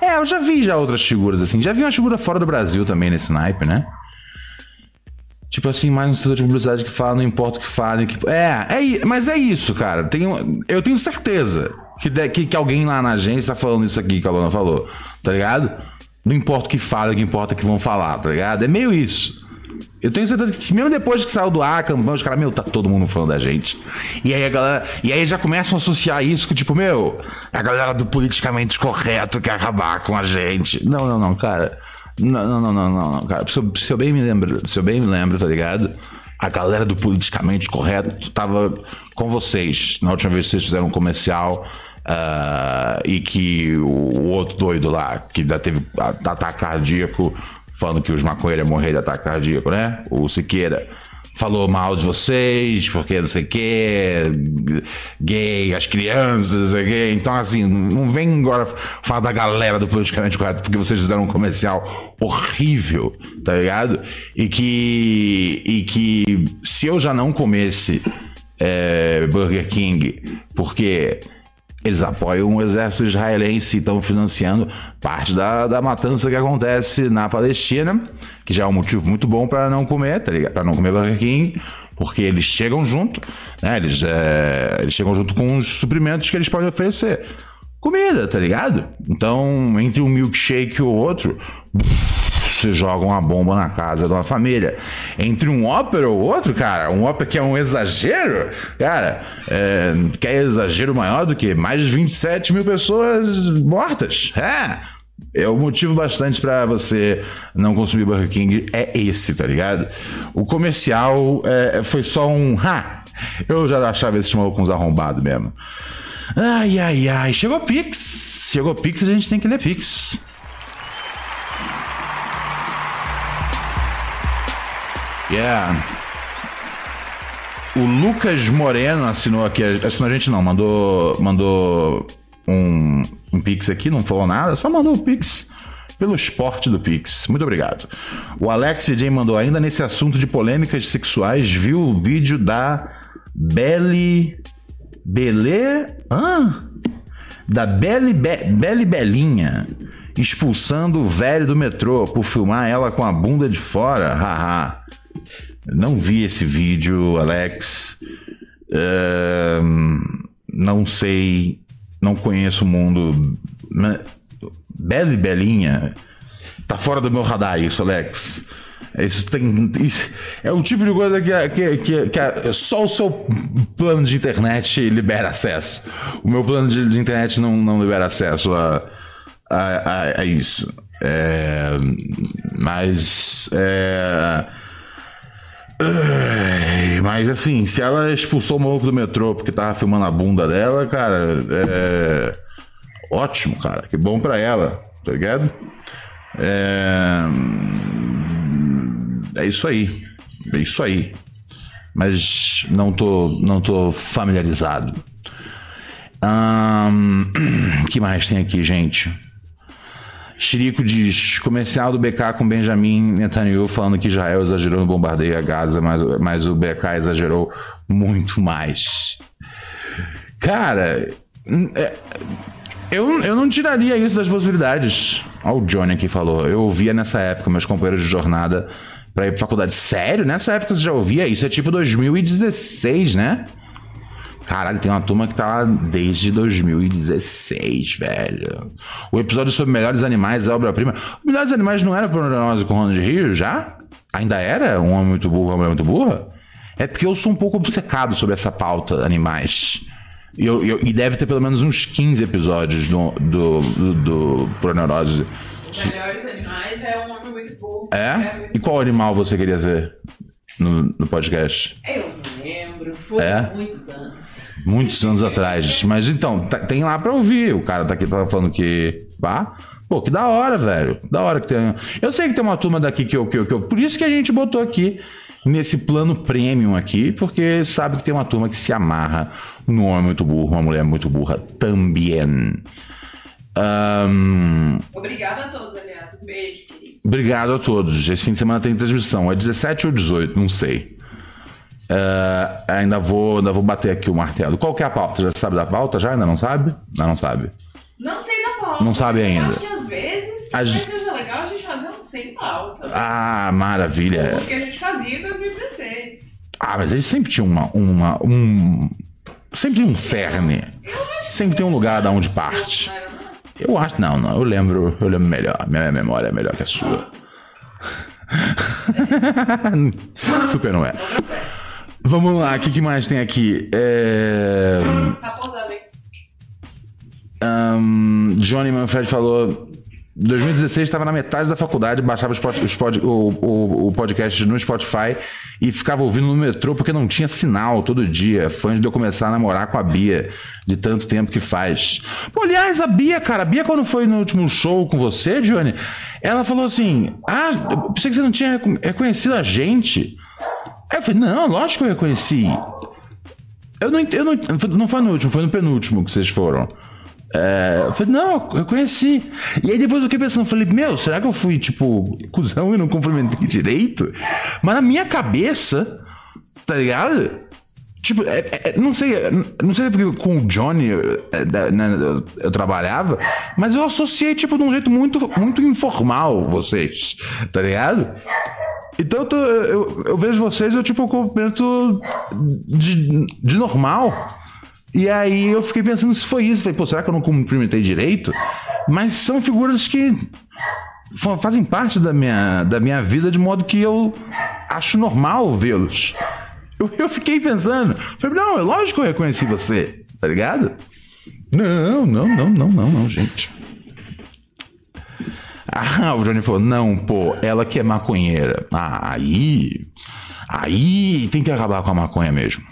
É, eu já vi já outras figuras assim. Já vi uma figura fora do Brasil também nesse naipe, né? Tipo assim, mais um setor de publicidade que fala, não importa o que fale. Que... É, é, mas é isso, cara. Tenho, eu tenho certeza que, que, que alguém lá na agência tá falando isso aqui que a Lona falou, tá ligado? Não importa o que fala, o que importa é que vão falar, tá ligado? É meio isso. Eu tenho certeza que mesmo depois que saiu do ar, campanha, os caras, meu, tá todo mundo falando da gente. E aí a galera. E aí já começam a associar isso com, tipo, meu, a galera do politicamente correto quer acabar com a gente. Não, não, não, cara. Não, não, não, não, não, cara. Se eu, se eu bem me lembro, se eu bem me lembro, tá ligado? A galera do politicamente correto tava com vocês na última vez que vocês fizeram um comercial. Uh, e que o outro doido lá, que ainda teve ataque cardíaco, falando que os maconheiros iam morrer de ataque cardíaco, né? O Siqueira falou mal de vocês, porque não sei o que, gay, as crianças, não que. Então, assim, não vem agora falar da galera do politicamente correto, porque vocês fizeram um comercial horrível, tá ligado? E que, e que se eu já não comesse é, Burger King, porque eles apoiam o exército israelense e estão financiando parte da, da matança que acontece na Palestina, que já é um motivo muito bom para não comer, tá ligado? Para não comer Burger King, porque eles chegam junto, né? Eles, é, eles chegam junto com os suprimentos que eles podem oferecer. Comida, tá ligado? Então, entre um milkshake e o outro, você joga uma bomba na casa de uma família. Entre um ópera ou outro, cara, um ópera que é um exagero, cara, é, que é exagero maior do que mais de 27 mil pessoas mortas. É. É o motivo bastante para você não consumir Burger King é esse, tá ligado? O comercial é, foi só um. Ha! Eu já achava esse maluco uns arrombados mesmo. Ai, ai, ai. Chegou Pix. Chegou Pix, a gente tem que ler Pix. Yeah. O Lucas Moreno assinou aqui, assinou a gente não, mandou, mandou um, um pix aqui, não falou nada, só mandou o pix pelo esporte do Pix. Muito obrigado. O Alex DJ mandou ainda nesse assunto de polêmicas sexuais, viu o vídeo da Belle Bele, hã? Da Belle Be... Belle Belinha expulsando o velho do metrô por filmar ela com a bunda de fora. Haha. Não vi esse vídeo, Alex. Não sei, não conheço o mundo. Bela e Belinha. Tá fora do meu radar isso, Alex. Isso tem. Isso é o tipo de coisa que, que, que, que só o seu plano de internet libera acesso. O meu plano de, de internet não, não libera acesso a, a, a, a isso. É, mas. É, mas assim, se ela expulsou o maluco do metrô porque tava filmando a bunda dela, cara, é. Ótimo, cara. Que bom pra ela, tá ligado? É. É isso aí. É isso aí. Mas não tô, não tô familiarizado. Um, que mais tem aqui, gente? Chirico diz: comercial do BK com Benjamin Netanyahu falando que Israel exagerou no bombardeio a Gaza, mas, mas o BK exagerou muito mais. Cara, é, eu, eu não tiraria isso das possibilidades. Olha o Johnny aqui falou. Eu ouvia nessa época meus companheiros de jornada para ir pra faculdade. Sério? Nessa época você já ouvia? Isso é tipo 2016, né? Caralho, tem uma turma que tá lá desde 2016, velho. O episódio sobre Melhores Animais é obra-prima. Melhores Animais não era Prognose com Ronald Rio já? Ainda era? Um homem muito burro, uma mulher muito burra? É porque eu sou um pouco obcecado sobre essa pauta animais. E, eu, eu, e deve ter pelo menos uns 15 episódios do, do, do, do Proneurose. Melhores Animais é um homem muito burro. É? é muito e qual animal você queria ser no, no podcast? Eu não lembro. Foi é? muitos anos. Muitos anos atrás. Mas então, tá, tem lá pra ouvir. O cara tá aqui tava falando que. Pá. Pô, que da hora, velho. Da hora que tem. Eu sei que tem uma turma daqui que eu, que eu, que eu. Por isso que a gente botou aqui nesse plano premium aqui, porque sabe que tem uma turma que se amarra no homem muito burro, uma mulher muito burra também. Um... Obrigada a todos, aliás. Um beijo, querido. Obrigado a todos. Esse fim de semana tem transmissão. É 17 ou 18? Não sei. Uh, ainda, vou, ainda vou bater aqui o martelo. Qual que é a pauta? Já sabe da pauta? Já? Ainda não sabe? Ainda não sabe. Não sei da pauta. Não sabe ainda. acho que às vezes talvez seja legal a gente fazer um sem pauta. Ah, maravilha. O que a gente fazia em 2016. Ah, mas eles sempre tinham uma, uma, um. Sempre tem um cerne. Sempre tem um lugar da onde parte. Eu acho. Não, não. Eu lembro. Eu lembro melhor. Minha memória é melhor que a sua. Super não é. Vamos lá, o que, que, mais tem aqui? É... Tá pausado, hein? Um, Johnny Manfred falou. 2016 estava na metade da faculdade, baixava os pod, os pod, o, o, o, podcast no Spotify e ficava ouvindo no metrô porque não tinha sinal todo dia. Fãs de eu começar a namorar com a Bia, de tanto tempo que faz. Aliás, a Bia, cara, a Bia, quando foi no último show com você, Johnny, ela falou assim: Ah, eu pensei que você não tinha reconhecido a gente. Aí eu falei, não, lógico que eu reconheci. Eu não, não, não foi no último, foi no penúltimo que vocês foram. É, eu falei, não, eu conheci. E aí depois eu fiquei pensando, falei, meu, será que eu fui, tipo, cuzão e não cumprimentei direito? Mas na minha cabeça, tá ligado? Tipo, é, é, não sei, não sei porque com o Johnny é, né, eu, eu, trabalhava, mas eu associei, tipo, de um jeito muito, muito informal vocês, tá ligado? Então eu, tô, eu, eu, vejo vocês, eu tipo, cumprimento de, de normal. E aí eu fiquei pensando se foi isso. Falei, pô, será que eu não cumprimentei direito? Mas são figuras que fazem parte da minha, da minha vida de modo que eu acho normal vê-los. Eu, eu fiquei pensando, falei, não, é lógico que eu reconheci você, tá ligado? Não, não, não, não, não, não, gente. Ah, o Johnny falou: não, pô, ela que é maconheira. Ah, aí. Aí tem que acabar com a maconha mesmo.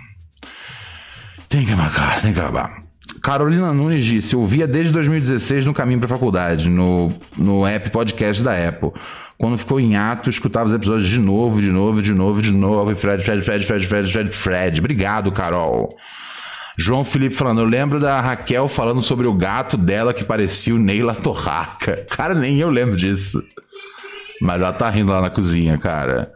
Tem que acabar, tem que acabar. Carolina Nunes disse: ouvia desde 2016 no caminho para faculdade, no, no app podcast da Apple. Quando ficou em ato, escutava os episódios de novo, de novo, de novo, de novo. E Fred, Fred, Fred, Fred, Fred, Fred, Fred. Obrigado, Carol. João Felipe falando, eu lembro da Raquel falando sobre o gato dela que parecia o Neila Torraca. Cara, nem eu lembro disso. Mas ela tá rindo lá na cozinha, cara.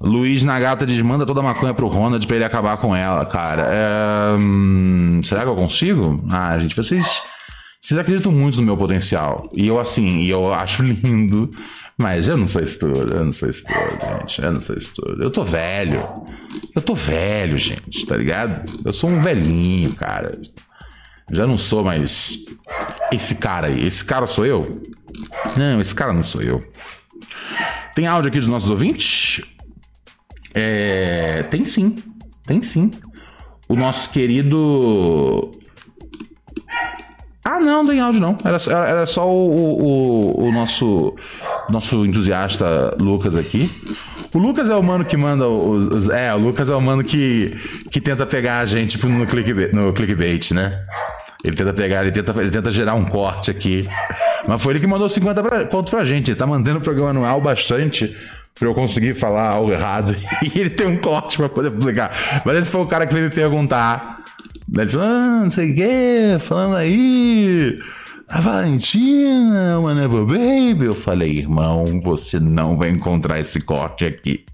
Luiz Nagata diz: manda toda a maconha pro Ronald pra ele acabar com ela, cara. É, hum, será que eu consigo? Ah, gente, vocês. Vocês acreditam muito no meu potencial. E eu, assim, e eu acho lindo. Mas eu não sou isso tudo, eu não sou isso tudo, gente. Eu não sou isso tudo. Eu tô velho. Eu tô velho, gente, tá ligado? Eu sou um velhinho, cara. Já não sou mais esse cara aí. Esse cara sou eu? Não, esse cara não sou eu. Tem áudio aqui dos nossos ouvintes? É, tem sim. Tem sim. O nosso querido. Ah, não, não tem áudio não. Era, era, só o, o, o nosso, nosso entusiasta Lucas aqui. O Lucas é o mano que manda os, os- É, o Lucas é o mano que, que tenta pegar a gente tipo, no, clickbait, no clickbait, né? Ele tenta pegar, ele tenta, ele tenta gerar um corte aqui. Mas foi ele que mandou 50 pra, pontos pra gente. Ele tá mantendo o programa anual bastante pra eu conseguir falar algo errado. E ele tem um corte pra poder publicar. Mas esse foi o cara que veio me perguntar. Ele falou, ah, não sei o que, falando aí. A Valentina, uma Never Baby. Eu falei, irmão, você não vai encontrar esse corte aqui.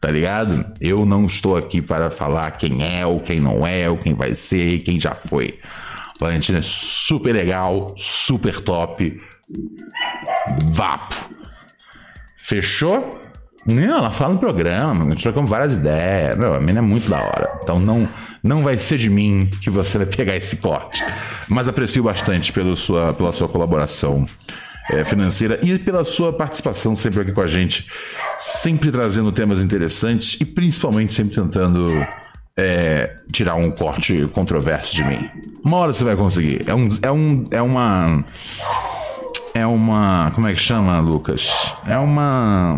Tá ligado? Eu não estou aqui para falar quem é, ou quem não é, ou quem vai ser, quem já foi. Valentina é super legal, super top. Vapo. Fechou? Não, ela fala no programa, nós trocamos várias ideias. Meu, a menina é muito da hora. Então não, não vai ser de mim que você vai pegar esse corte. Mas aprecio bastante pelo sua, pela sua colaboração eh, financeira e pela sua participação sempre aqui com a gente. Sempre trazendo temas interessantes e principalmente sempre tentando eh, tirar um corte controverso de mim. Uma hora você vai conseguir. É, um, é, um, é uma. É uma. Como é que chama, Lucas? É uma.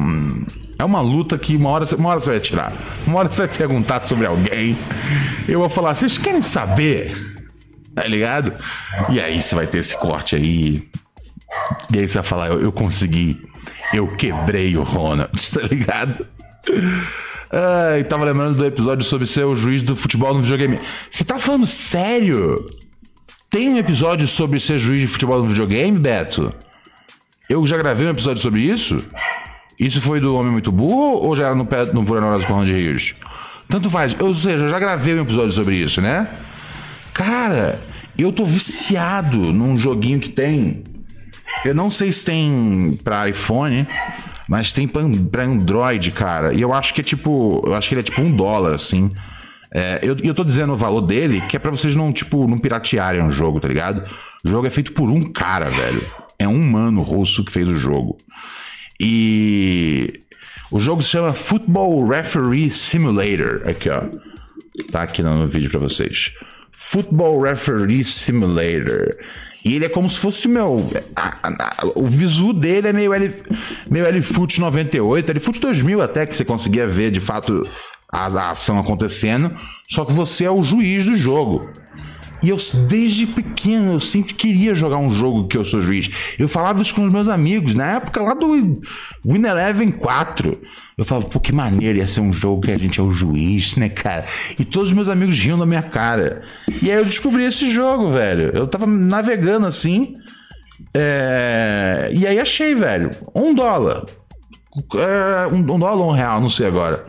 É uma luta que uma hora, uma hora você vai tirar. Uma hora você vai perguntar sobre alguém. Eu vou falar, vocês querem saber? Tá ligado? E aí você vai ter esse corte aí. E aí você vai falar, eu, eu consegui. Eu quebrei o Ronald, tá ligado? Ai, tava lembrando do episódio sobre ser o juiz do futebol no videogame. Você tá falando sério? Tem um episódio sobre ser juiz de futebol no videogame, Beto? Eu já gravei um episódio sobre isso? Isso foi do Homem Muito Burro ou já era no, pé- no Pura Neurose com o Ron de Rios? Tanto faz. Ou seja, eu já gravei um episódio sobre isso, né? Cara, eu tô viciado num joguinho que tem. Eu não sei se tem pra iPhone, mas tem pra, Android, cara. E eu acho que é tipo. Eu acho que ele é tipo um dólar, assim. É, eu, eu tô dizendo o valor dele, que é pra vocês não, tipo, não piratearem o jogo, tá ligado? O jogo é feito por um cara, velho. É um mano russo que fez o jogo. E o jogo se chama Football Referee Simulator. Aqui, ó. Tá aqui no, vídeo pra vocês. Football Referee Simulator. E ele é como se fosse meu. a- a- a- o visu dele é meio L, meio L-Foot 98, L-Foot 2000 até, que você conseguia ver de fato a, a ação acontecendo. Só que você é o juiz do jogo. E eu, desde pequeno, eu sempre queria jogar um jogo que eu sou juiz. Eu falava isso com os meus amigos, na época lá do Win Eleven 4. Eu falava, pô, que maneiro ia ser um jogo que a gente é o juiz, né, cara? E todos os meus amigos riam da minha cara. E aí eu descobri esse jogo, velho. Eu tava navegando assim. é, E aí achei, velho. Um dólar. É, um, dólar ou um real, não sei agora.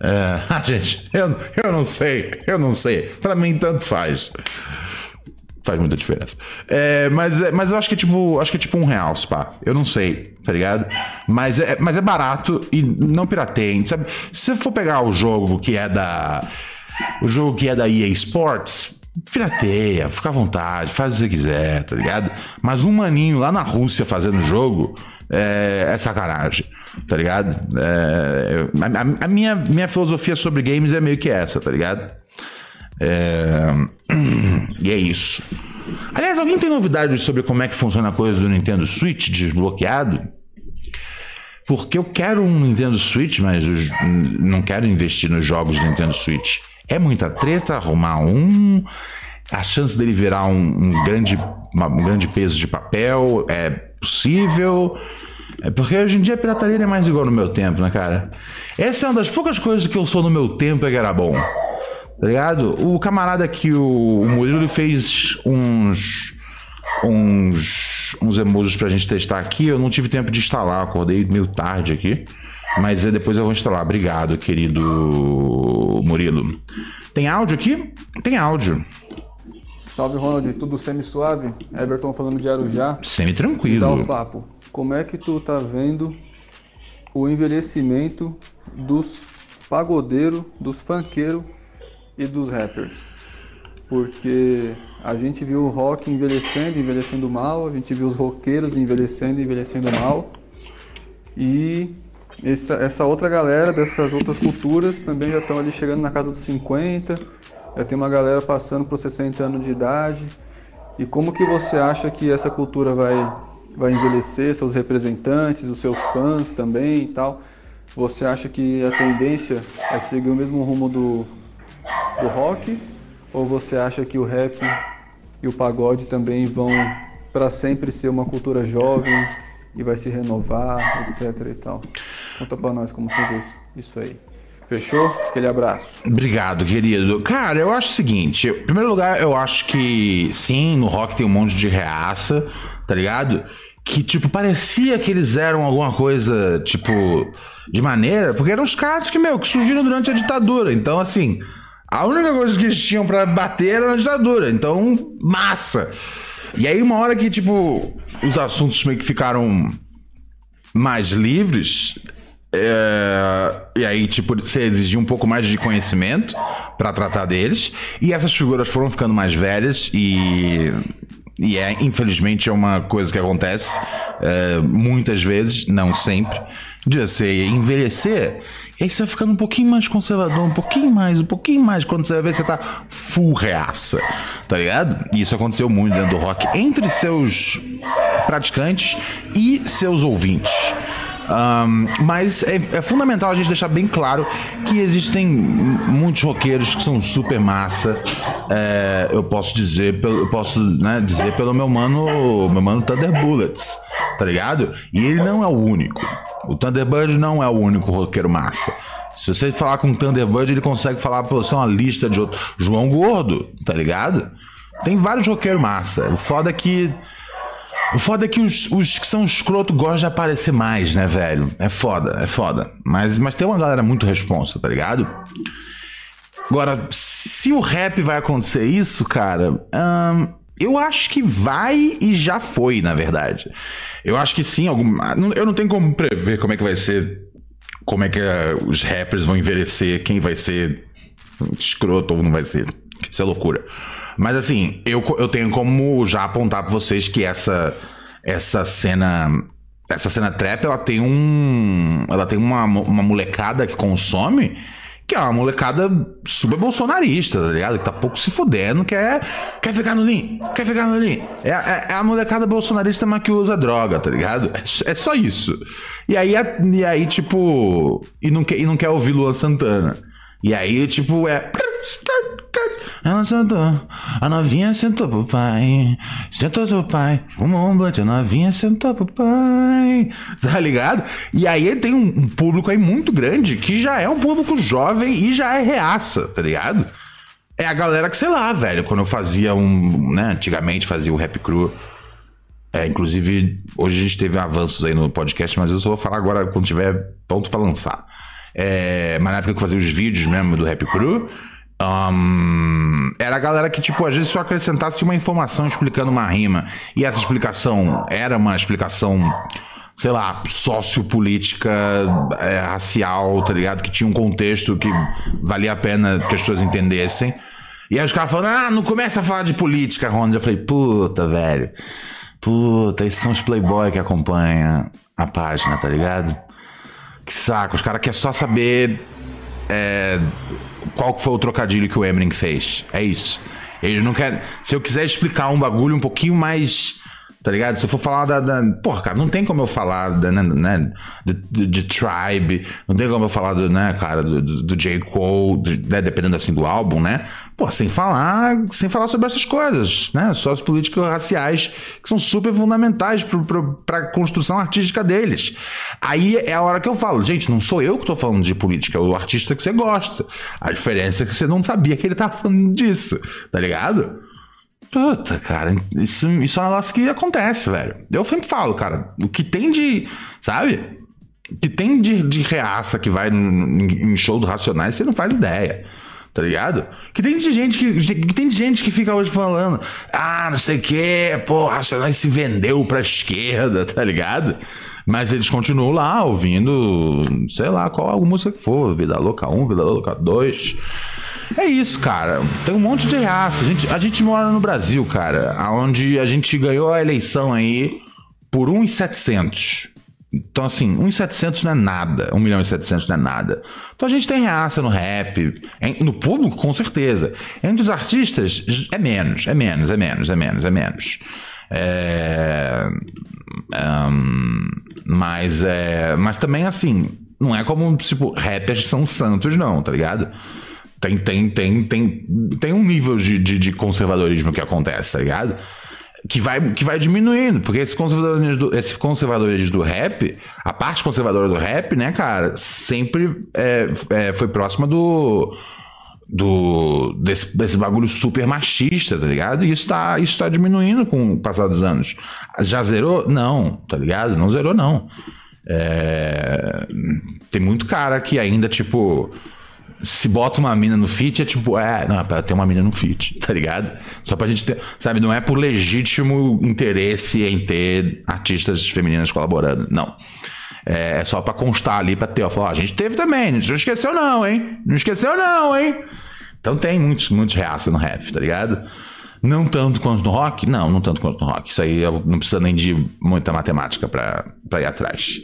É, ah, gente, eu, eu não sei, eu não sei. Pra mim, tanto faz. Faz muita diferença. É, mas, é- mas eu acho que é tipo. Acho que é tipo um real, pá. Eu não sei, tá ligado? Mas é, mas é barato e não pirateiem. Sabe? Se você for pegar o jogo que é da. O jogo que é da EA Sports, pirateia, fica à vontade, faz o que você quiser, tá ligado? Mas um maninho lá na Rússia fazendo jogo é, é sacanagem, tá ligado? É, a, a- minha, minha filosofia sobre games é meio que essa, tá ligado? É, E é isso. Aliás, alguém tem novidades sobre como é que funciona a coisa do Nintendo Switch desbloqueado? Porque eu quero um Nintendo Switch, mas não quero investir nos jogos do Nintendo Switch. É muita treta arrumar um. A chance dele virar um, um grande, uma- um grande peso de papel é possível. É porque hoje em dia a pirataria não é mais igual no meu tempo, né, cara? Essa é uma das poucas coisas que eu sou no meu tempo é que era bom. Tá ligado? O camarada aqui, o, o Murilo, ele fez uns uns, uns emojis pra gente testar aqui. Eu não tive tempo de instalar, acordei meio tarde aqui. Mas depois eu vou instalar. Obrigado, querido Murilo. Tem áudio aqui? Tem áudio. Salve Ronald, tudo semi-suave? Everton falando de Arujá. Dá o Semi-tranquilo. papo. Como é que tu tá vendo o envelhecimento dos pagodeiros, dos funkeiros e dos rappers? Porque a gente viu o rock envelhecendo, envelhecendo mal, a gente viu os roqueiros envelhecendo, envelhecendo mal. E essa, essa outra galera dessas outras culturas também já estão ali chegando na casa dos 50, já tem uma galera passando por 60 anos de idade. E como que você acha que essa cultura vai, vai envelhecer, seus representantes, os seus fãs também e tal? Você acha que a tendência é seguir o mesmo rumo do, do rock? Ou você acha que o rap e o pagode também vão para sempre ser uma cultura jovem e vai se renovar, etc e tal? Conta para nós como você vê isso, aí. Fechou? Aquele abraço. Obrigado, querido. Cara, eu acho o seguinte: em primeiro lugar, eu acho que sim, no rock tem um monte de reaça, tá ligado? Que, tipo, parecia que eles eram alguma coisa, tipo, de maneira, porque eram os caras que, meu, que surgiram durante a ditadura. Então, assim, a única coisa que eles tinham para bater era na ditadura. Então, massa. E aí, uma hora que, tipo, os assuntos meio que ficaram mais livres, é, e aí, tipo, você exigia um pouco mais de conhecimento para tratar deles. E essas figuras foram ficando mais velhas e. E é, infelizmente, é uma coisa que acontece é, muitas vezes, não sempre, de você envelhecer. E aí você vai ficando um pouquinho mais conservador, um pouquinho mais, um pouquinho mais. Quando você vai ver, você tá full reaça, tá ligado? E isso aconteceu muito dentro do rock, entre seus praticantes e seus ouvintes. Um, mas é, é, fundamental a gente deixar bem claro que existem muitos roqueiros que são super massa. É, eu posso dizer, eu posso né, dizer pelo meu mano, meu mano Thunder Bullets, tá ligado? E ele não é o único. O Thunderbird não é o único roqueiro massa. Se você falar com o Thunderbird, ele consegue falar pra você uma lista de outros. João Gordo, tá ligado? Tem vários roqueiros massa. O foda é que o foda é que os, os que são escroto gostam de aparecer mais, né, velho? É foda, é foda. Mas, mas tem uma galera muito responsa, tá ligado? Agora, se o rap vai acontecer isso, cara, hum, eu acho que vai e já foi, na verdade. Eu acho que sim, algum, eu não tenho como prever como é que vai ser, como é que uh, os rappers vão envelhecer, quem vai ser escroto ou não vai ser. Isso é loucura. Mas assim, eu, eu tenho como já apontar para vocês que essa essa cena essa cena trap, ela tem um ela tem uma, uma molecada que consome que é uma molecada super bolsonarista, tá ligado? Que tá pouco se fudendo, quer, quer ficar no Lean, quer ficar no Lean. É, é, é, a molecada bolsonarista, mas que usa droga, tá ligado? É, é só isso. E aí, e aí tipo. E não, quer, e não quer ouvir Luan Santana. E aí, tipo, é. Ela sentou, a novinha sentou pro pai. Sentou pro pai, fumou um blunt, a novinha sentou pro pai. Tá ligado? E aí tem um, um público aí muito grande que já é um público jovem e já é reaça, tá ligado? É a galera que, sei lá, velho, quando eu fazia um. né, antigamente fazia o rap cru. É, inclusive, hoje a gente teve avanços aí no podcast, mas eu só vou falar agora quando tiver ponto para lançar. É, mas na época que eu fazia os vídeos mesmo do Rap Cru, um, era a galera que, tipo, às vezes só acrescentasse uma informação explicando uma rima. E essa explicação era uma explicação, sei lá, sociopolítica, é, racial, tá ligado? Que tinha um contexto que valia a pena que as pessoas entendessem. E aí os caras falando, ah, não começa a falar de política, Ronald. Eu falei, puta, velho. Puta, esses são os playboy que acompanham a página, tá ligado? Que saco, os caras querem só saber é, qual foi o trocadilho que o Eminem fez. É isso. Eles não querem. Se eu quiser explicar um bagulho um pouquinho mais Tá ligado? Se eu for falar da. da porra, cara, não tem como eu falar da, né, né de, de, de, Tribe, não tem como eu falar do, né, cara, do, do, do J. Cole, né, dependendo assim do álbum, né? Pô, sem falar, sem falar sobre essas coisas, né? Políticas raciais que são super fundamentais para a construção artística deles. Aí é a hora que eu falo, gente, não sou eu que tô falando de política, é o artista que você gosta. A diferença é que você não sabia que ele tava falando disso, tá ligado? Puta, cara, isso, isso é um negócio que acontece, velho. Eu sempre falo, cara, o que tem de. Sabe? O que tem de, de reaça que vai em show do Racionais, você não faz ideia. Tá ligado? Que tem de gente que, que tem gente que fica hoje falando, ah, não sei o que, pô, Racionais se vendeu pra esquerda, tá ligado? Mas eles continuam lá ouvindo, sei lá, qual música que for, Vida Louca 1, Vida Louca 2. É isso, cara. Tem um monte de raça. A gente, a gente mora no Brasil, cara, onde a gente ganhou a eleição aí por 1,700. Então, assim, 1,700 não é nada. 1 milhão e 700 não é nada. Então a gente tem reaça no rap. No público, com certeza. Entre os artistas, é menos, é menos, é menos, é menos, é menos. É... Um, mas, é... mas também, assim, não é como, tipo, rappers são santos, não, tá ligado? Tem, tem, tem, tem, tem um nível de, de, de conservadorismo que acontece, tá ligado? Que vai, que vai diminuindo, porque esse conservadorismo, do, esse conservadorismo do rap, a parte conservadora do rap, né, cara, sempre é, é, foi próxima do. do desse, desse bagulho super machista, tá ligado? E isso tá, isso tá diminuindo com o passar dos anos. Já zerou? Não, tá ligado? Não zerou, não. É, tem muito cara que ainda, tipo se bota uma mina no fit, é tipo, é, não, é ter uma mina no fit, tá ligado? Só pra gente ter, sabe, não é por legítimo interesse em ter artistas femininas colaborando, não. É, é só pra constar ali, pra ter, ó, falar, a gente teve também, a gente não esqueceu não, hein? Não esqueceu não, hein? Então tem muitos, muitos reaças no rap, tá ligado? Não tanto quanto no rock? Não, não tanto quanto no rock. Isso aí não precisa nem de muita matemática pra, pra ir atrás.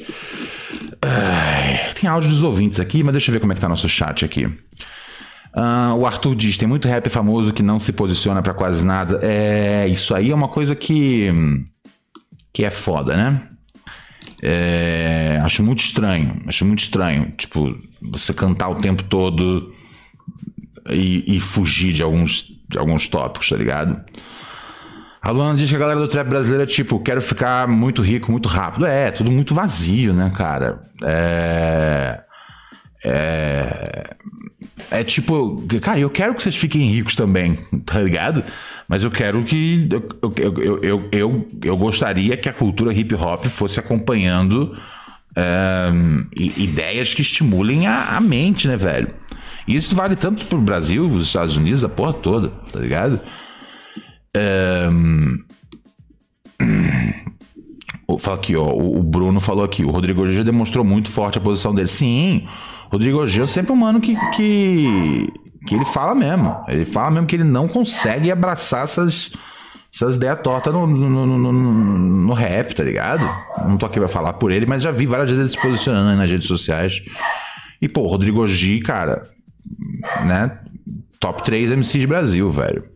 Tem áudio dos ouvintes aqui, mas deixa eu ver como é que tá nosso chat aqui. Uh, o Arthur diz: tem muito rap famoso que não se posiciona para quase nada. É, isso aí é uma coisa que. que é foda, né? É, acho muito estranho. Acho muito estranho. Tipo, você cantar o tempo todo e, e fugir de alguns, de alguns tópicos, tá ligado? A Luana diz que a galera do trap brasileiro é tipo, quero ficar muito rico muito rápido. É, tudo muito vazio, né, cara? É. É. É tipo, cara, eu quero que vocês fiquem ricos também, tá ligado? Mas eu quero que. Eu, eu, eu, eu, eu gostaria que a cultura hip hop fosse acompanhando é, ideias que estimulem a, a mente, né, velho? E isso vale tanto pro Brasil, os Estados Unidos, a porra toda, tá ligado? Um... Fala aqui, ó. O Bruno falou aqui. O Rodrigo Gil demonstrou muito forte a posição dele. Sim, Rodrigo Gil é sempre um mano que, que, que ele fala mesmo. Ele fala mesmo que ele não consegue abraçar essas, essas ideias tortas no, no, no, no, rap, tá ligado? Não tô aqui pra falar por ele, mas já vi várias vezes ele se posicionando aí nas redes sociais. E, pô, Rodrigo G, cara, né? Top 3 MCs Brasil, velho.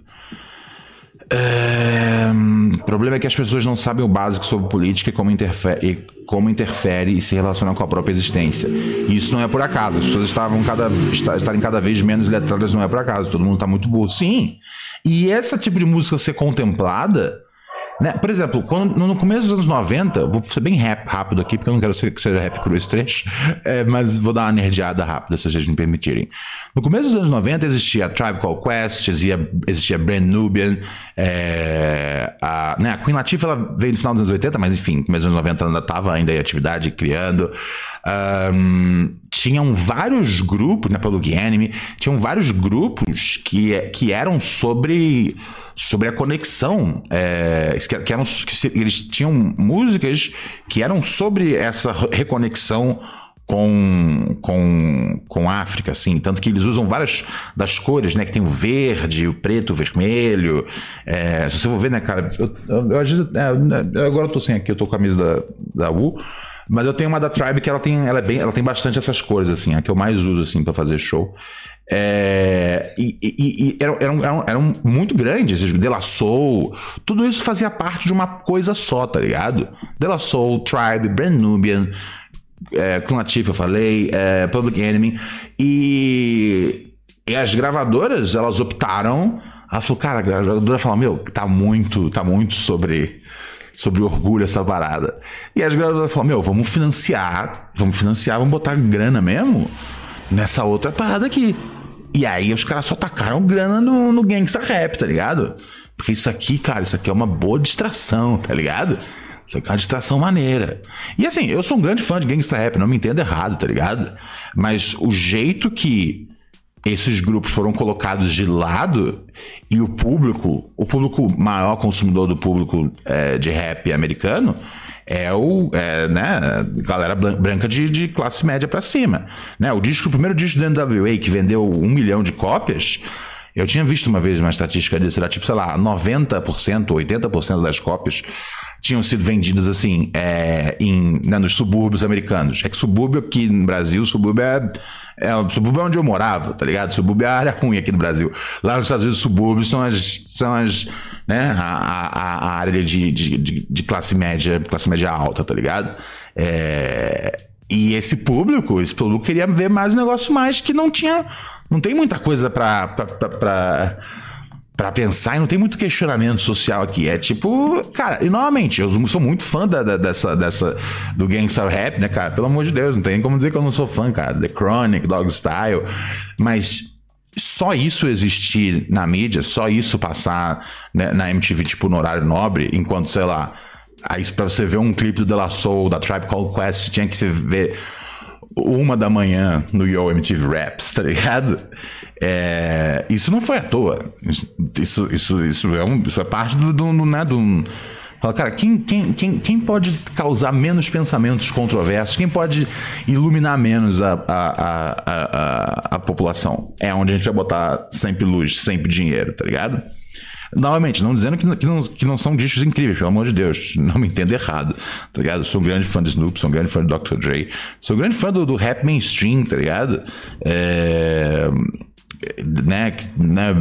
O problema é que as pessoas não sabem o básico sobre política e como interfere, e como interfere e se relaciona com a própria existência. E isso não é por acaso. As pessoas estavam cada, estarem cada vez menos letradas não é por acaso. Todo mundo está muito burro. Sim. E esse tipo de música ser contemplada né? Por exemplo, quando, no começo dos anos 90, vou ser bem rap, rápido aqui, porque eu não quero que seja rap cru esse trecho, é, mas vou dar uma nerdeada rápida, se vocês me permitirem. No começo dos anos 90 existia Tribe Called Quest, existia, existia Brand Nubian, é, a, né, a Queen Latifah ela veio no final dos anos 80, mas enfim, começo dos anos 90 ela ainda estava ainda em atividade, criando. Um, tinham vários grupos, né, pelo Enemy, tinham vários grupos que, que eram sobre sobre a conexão, é, que, eram, que eles tinham músicas que eram sobre essa reconexão com, com, com África, assim, tanto que eles usam várias das cores, né, que tem o verde, o preto, o vermelho, é, se você for ver, né, cara, eu, eu, eu, é, agora eu tô sem aqui, eu tô com a camisa da, da U, mas eu tenho uma da Tribe que ela tem, ela é bem, ela tem bastante essas cores, assim, a que eu mais uso, assim, para fazer show. É, e, e, e eram, eram, eram, muito grandes, De La Soul, tudo isso fazia parte de uma coisa só, tá ligado? De La Soul, Tribe, Brand Nubian, é, Clone eu falei, é, Public Enemy, e, e as gravadoras, elas optaram, ela falou, cara, a gravadora falou, meu, tá muito, tá muito sobre sobre orgulho essa parada. E as gravadoras falaram, meu, vamos financiar, vamos financiar, vamos botar grana mesmo nessa outra parada aqui. E aí os caras só tacaram grana no, no gangsta rap, tá ligado? Porque isso aqui, cara, isso aqui é uma boa distração, tá ligado? Isso aqui é uma distração maneira. E assim, eu sou um grande fã de gangsta rap, não me entenda errado, tá ligado? Mas o jeito que esses grupos foram colocados de lado e o público, o público maior consumidor do público é, de rap americano, é o, é, né, galera branca de, de classe média para cima. Né? O disco, o primeiro disco do NWA que vendeu um milhão de cópias, eu tinha visto uma vez uma estatística disso, era tipo, sei lá, 90%, 80% das cópias tinham sido vendidas assim é, em, né, nos subúrbios americanos. É que subúrbio aqui no Brasil, subúrbio é, é subúrbio é onde eu morava, tá ligado? Subúrbio é a área ruim aqui no Brasil. Lá nos Estados Unidos, subúrbios são as, são as né, a, a, a área de, de, de, de classe média, classe média alta, tá ligado? É, e esse público, esse público queria ver mais um negócio mais que não tinha. Não tem muita coisa pra. Para pensar e não tem muito questionamento social aqui. É tipo, cara, e novamente, eu sou muito fã da, da, dessa, dessa do gangster rap, né, cara? Pelo amor de Deus, não tem como dizer que eu não sou fã, cara. The Chronic, Dog Style, mas só isso existir na mídia, só isso passar né, na MTV, tipo, no horário nobre, enquanto, sei lá, aí pra você ver um clipe do De La Soul, da Tribe Called Quest, tinha que se ver uma da manhã no Yo MTV Raps, tá ligado? É, isso não foi à toa. Isso, isso, isso, é, um, isso é parte do, do, do, né, do Fala, cara, quem, quem, quem, quem pode causar menos pensamentos controversos? Quem pode iluminar menos a, a, a, a, a população? É onde a gente vai botar sempre luz, sempre dinheiro, tá ligado? Novamente, não dizendo que, que, não, que não são discos incríveis, pelo amor de Deus, não me entenda errado, tá ligado? sou um grande fã de Snoop, sou um grande fã de Dr. Dre, sou um grande fã do, do rap mainstream, tá ligado? É, né, né,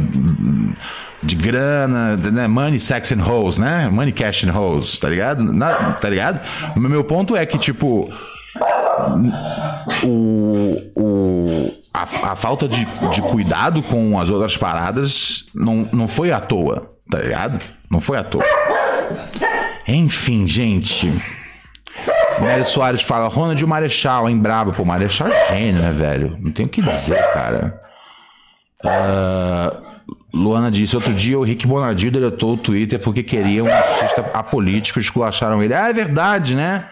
de grana, né, money, sex and hoes, né? Money, cash and hoes, tá ligado? Na, tá ligado? Meu ponto é que, tipo, o, o, a, a falta de, de cuidado com as outras paradas não, não foi à toa, tá ligado? Não foi à toa. Enfim, gente. Nery Soares fala, Ronald Marechal, hein, brabo. Pô, Marechal é gênio, né, velho? Não tem o que dizer, cara. Uh, Luana disse, outro dia o Rick Bonadio deletou o Twitter porque queria um artista apolítico, esculacharam ele. Ah, é verdade, né?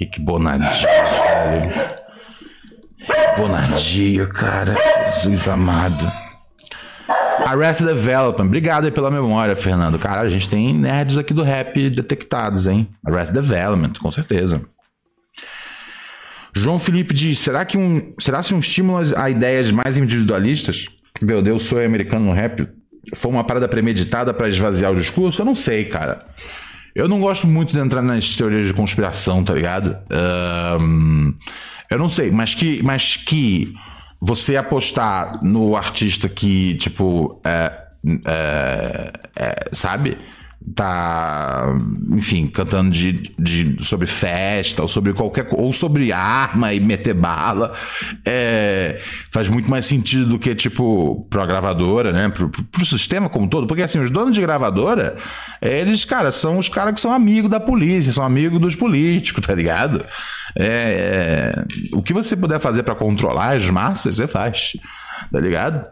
Rick Bonadio, velho. Bonadio, cara. Jesus amado. Arrested Development. Obrigado aí pela memória, Fernando. Cara, a gente tem nerds aqui do rap detectados, hein? Arrested Development, com certeza. João Felipe diz: será que um, será se um estímulo a ideias mais individualistas? Meu Deus, sou americano no rap. Foi uma parada premeditada para esvaziar o discurso? Eu não sei, cara. Eu não gosto muito de entrar nas teorias de conspiração, tá ligado? Um, eu não sei, mas que, mas que você apostar no artista que, tipo, é, é, é, sabe? tá, enfim, cantando de, de, sobre festa ou sobre qualquer ou sobre arma e meter bala, é, faz muito mais sentido do que tipo pra gravadora, né, pro, pro, pro, sistema como um todo, porque assim os donos de gravadora, eles, cara, são os caras que são amigos da polícia, são amigos dos políticos, tá ligado? É, é, o que você puder fazer para controlar as massas, você faz, tá ligado?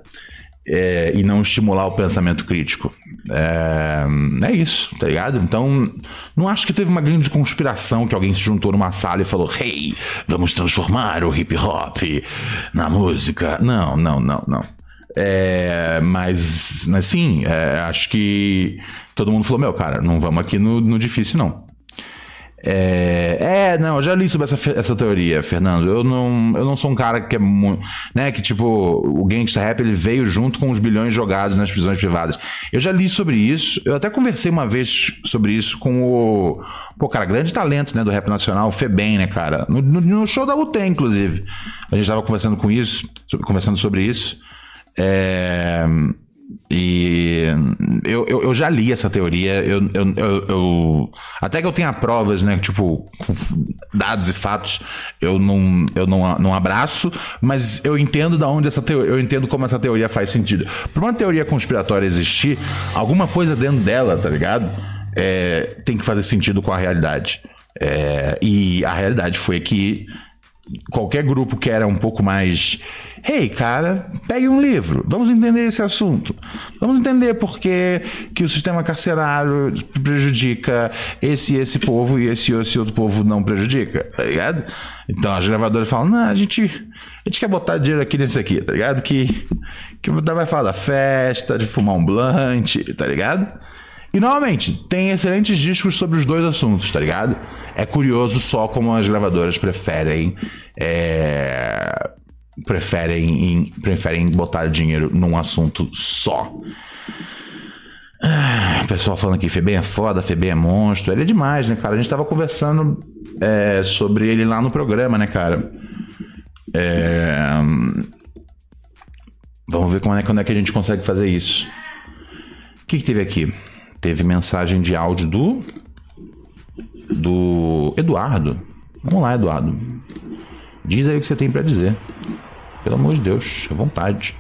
É, e não estimular o pensamento crítico. É, é, isso, tá ligado? Então, não acho que teve uma grande conspiração que alguém se juntou numa sala e falou: Hey, vamos transformar o hip hop na música. Não, não, não, não. É, mas, mas sim, é, acho que todo mundo falou: Meu, cara, não vamos aqui no, no difícil, não. É, é, não, eu já li sobre essa, essa teoria, Fernando. Eu não, eu não sou um cara que é muito. Né, que tipo, o gangsta rap ele veio junto com os bilhões jogados nas prisões privadas. Eu já li sobre isso. Eu até conversei uma vez sobre isso com o. Pô, cara, grande talento né, do rap nacional, o Febem, né, cara? No, no, show da UTEM, inclusive. A gente tava conversando com isso, sobre, conversando sobre isso. É. E eu, eu, eu, já li essa teoria, eu, eu, eu, até que eu tenha provas, né? Tipo, dados e fatos, eu não, eu não, não abraço, mas eu entendo da onde essa teoria, eu entendo como essa teoria faz sentido. Para uma teoria conspiratória existir, alguma coisa dentro dela, tá ligado? É, tem que fazer sentido com a realidade. É, e a realidade foi que qualquer grupo que era um pouco mais Hey, cara, pegue um livro, vamos entender esse assunto. Vamos entender por que, que o sistema carcerário prejudica esse esse povo e esse, esse outro povo não prejudica, tá ligado? Então as gravadoras falam: não, a gente, a gente quer botar dinheiro aqui nesse aqui, tá ligado? Que, que vai falar da festa, de fumar um blunt, tá ligado? E novamente, tem excelentes discos sobre os dois assuntos, tá ligado? É curioso só como as gravadoras preferem. É preferem, preferem botar dinheiro num assunto só. Ah, pessoal falando que Febem é foda, Febem é monstro. Ele é demais, né, cara? A gente tava conversando é, sobre ele lá no programa, né, cara? É... Vamos ver como é, quando é que a gente consegue fazer isso. O que, que teve aqui? Teve mensagem de áudio do. Do Eduardo. Vamos lá, Eduardo. Diz aí o que você tem para dizer. Pelo amor de Deus, à vontade.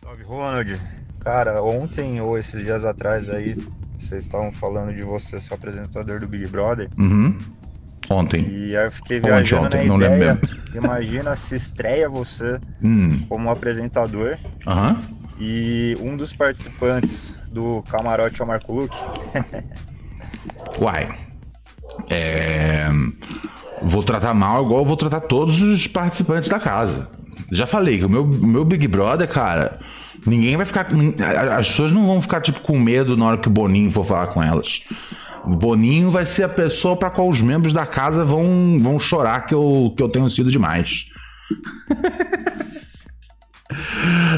Salve, Ronald. Cara, ontem ou esses dias atrás aí, vocês estavam falando de você ser apresentador do Big Brother. Uhum. Ontem. E aí eu fiquei Ontem, viajando ontem, na não lembro ideia. mesmo. Imagina se estreia você Hum. como apresentador Aham. e um dos participantes do camarote é o Marco Luque. Uai. É. Vou tratar mal igual eu vou tratar todos os participantes da casa. Já falei que o meu, meu Big Brother, cara, ninguém vai ficar. As pessoas não vão ficar, tipo, com medo na hora que o Boninho for falar com elas. O Boninho vai ser a pessoa para qual os membros da casa vão, vão chorar que eu, que eu tenho sido demais.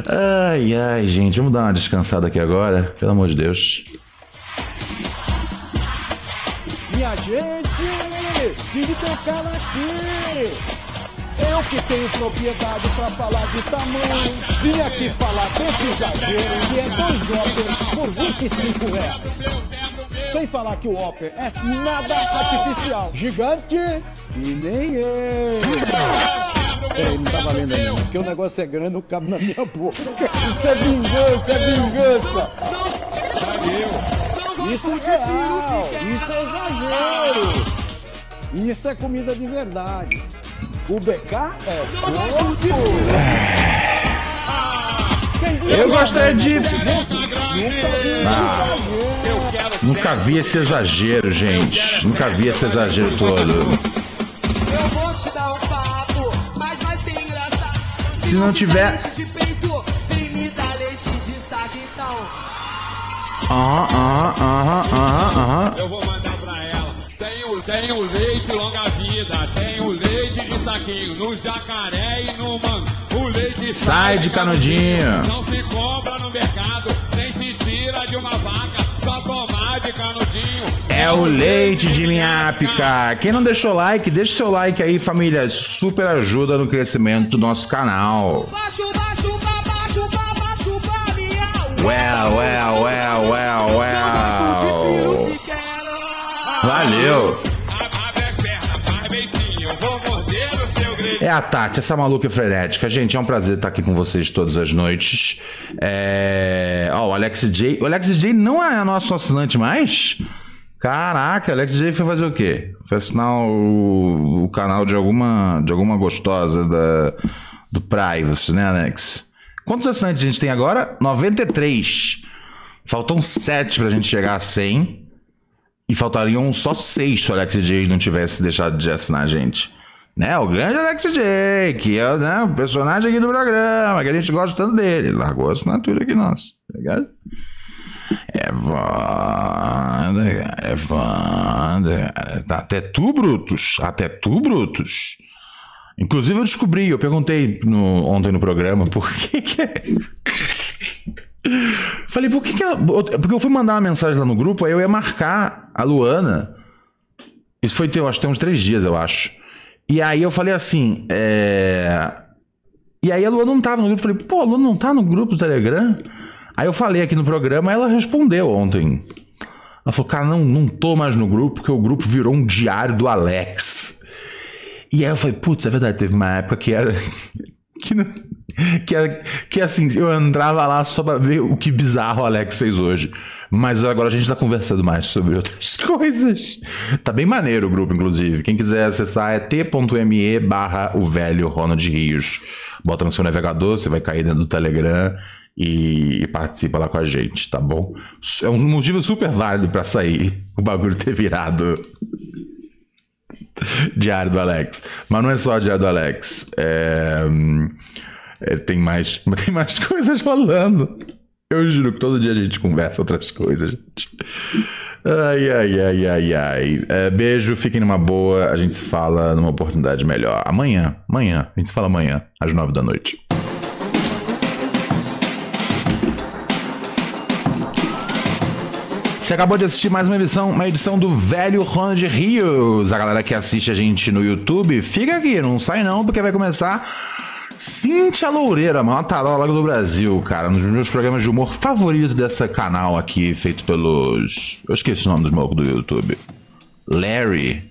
ai, ai, gente, vamos dar uma descansada aqui agora, pelo amor de Deus. Minha gente, vive pecado aqui. Eu que tenho propriedade pra falar de tamanho, vim aqui falar desse exagero que é dois Opel por 25 reais. Sem falar que o Opel é nada artificial, gigante e nem eu. Peraí, não tá valendo ainda, porque o negócio é grande, não cabe na minha boca. Isso é vingança, é vingança. Isso é real, isso é exagero. Isso é comida de verdade. O BK é fogo. Eu gostaria de. Nunca vi Ah. exagero. Nunca vi esse exagero, gente. Nunca vi esse exagero todo. Eu vou te dar um papo, mas vai ser engraçado. Se não tiver. Leite de peito, vem me dar leite de saco, então. Aham, aham, aham, aham, aham. Eu vou mandar pra ela. Tem o, tem o leite longa vida, tem o leite de saquinho, no jacaré e no mango. O leite Sai de canudinho. Não se compra no mercado, nem se tira de uma vaca, só tomar de canudinho. É o leite de linhápica. Quem não deixou like, deixa seu like aí, família. Super ajuda no crescimento do nosso canal. Baixo, baixo, pra baixo, pra baixo, pra miau. Well, well, well, well, well. Valeu. A Tati, essa maluca frenética. Gente, é um prazer estar aqui com vocês todas as noites. É... O Alex J. O Alex J não é nosso assinante mais? Caraca, Alex J foi fazer o quê? Foi assinar o, o canal de alguma, de alguma gostosa da, do Privacy, né, Alex? Quantos assinantes a gente tem agora? 93. Faltam 7 pra gente chegar a 100. E faltariam só 6 se o Alex J não tivesse deixado de assinar a gente né? O grande Alex J, que é né, o personagem aqui do programa, que a gente gosta tanto dele. Ele Largou a assinatura aqui, nossa, tá ligado? É foda, cara, é foda. cara. Tá até tu, Brutus, até tu, Brutus. Inclusive eu descobri, eu perguntei no- ontem no programa por que que é... Falei, por que que ela... Porque eu fui mandar uma mensagem lá no grupo, aí eu ia marcar a Luana. Isso foi, eu acho, tem uns três dias, eu acho. E aí eu falei assim, é... E aí a Luana não tava no grupo. Eu falei, pô, a Luana não tá no grupo do Telegram? Aí eu falei aqui no programa, ela respondeu ontem. Ela falou, cara, não, não tô mais no grupo, porque o grupo virou um diário do Alex. E aí eu falei, putz, é verdade, teve uma época que era. Que, não- que, era, que assim, eu entrava lá só pra ver o que bizarro o Alex fez hoje. Mas agora a gente tá conversando mais sobre outras coisas. Tá bem maneiro o grupo, inclusive. Quem quiser acessar é t.me barra o velho Ronald Rios. Bota no seu navegador, você vai cair dentro do Telegram e, participa lá com a gente, tá bom? É um motivo super válido pra sair o bagulho ter virado Diário do Alex. Mas não é só Diário do Alex. É, é, tem, mais, tem mais coisas rolando. Eu juro que todo dia a gente conversa outras coisas, gente. Ai, ai, ai, ai, ai. É, beijo, fiquem numa boa. A gente se fala numa oportunidade melhor. Amanhã, amanhã. A gente se fala amanhã, às nove da noite. Você acabou de assistir mais uma edição, uma edição do Velho Ronald Rios. A galera que assiste a gente no YouTube, fica aqui, não sai não, porque vai começar Cíntia Loureira, maior tarola do Brasil, cara. Um dos meus programas de humor favorito dessa canal aqui, feito pelos. Eu esqueci o nome dos malucos do YouTube. Larry.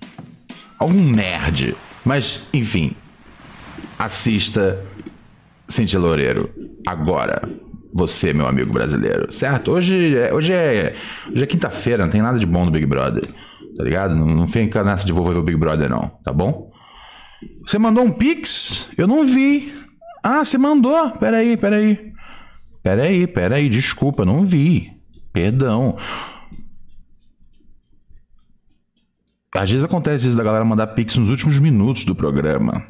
Algum nerd. Mas, enfim. Assista Cintia Loureiro. Agora. Você, meu amigo brasileiro. Certo? Hoje é, hoje é, hoje é quinta-feira, não tem nada de bom no Big Brother. Tá ligado? Não, não fica nessa de vou ver o Big Brother, não. Tá bom? Você mandou um pix? Eu não vi. Ah, você mandou? Peraí, peraí. Peraí, peraí. Desculpa, não vi. Perdão. Às vezes acontece isso da galera mandar pix nos últimos minutos do programa.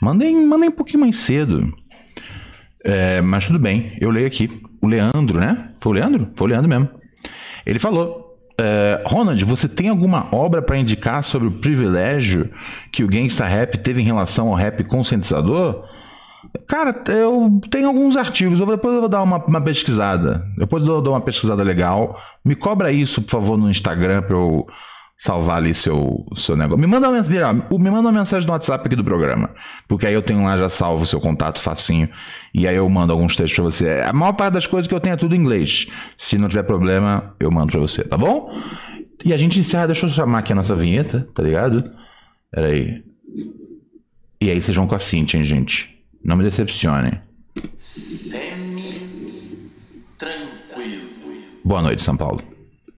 Mandem, mandem um pouquinho mais cedo. É, mas tudo bem, eu leio aqui. O Leandro, né? Foi o Leandro? Foi o Leandro mesmo. Ele falou: é, Ronald, você tem alguma obra para indicar sobre o privilégio que o gangsta rap teve em relação ao rap conscientizador? Cara, eu tenho alguns artigos, depois eu vou dar uma, uma pesquisada. Depois eu dou uma pesquisada legal. Me cobra isso, por favor, no Instagram para eu salvar ali seu, seu negócio. Me manda, uma, me manda uma mensagem no WhatsApp aqui do programa. Porque aí eu tenho lá já salvo o seu contato facinho. E aí eu mando alguns textos pra você. A maior parte das coisas que eu tenho é tudo em inglês. Se não tiver problema, eu mando pra você, tá bom? E a gente encerra, deixa eu chamar aqui a nossa vinheta, tá ligado? Pera aí. E aí vocês vão com a Cintia, hein, gente? Não me decepcionem. Semi-tranquilo. Boa noite, São Paulo.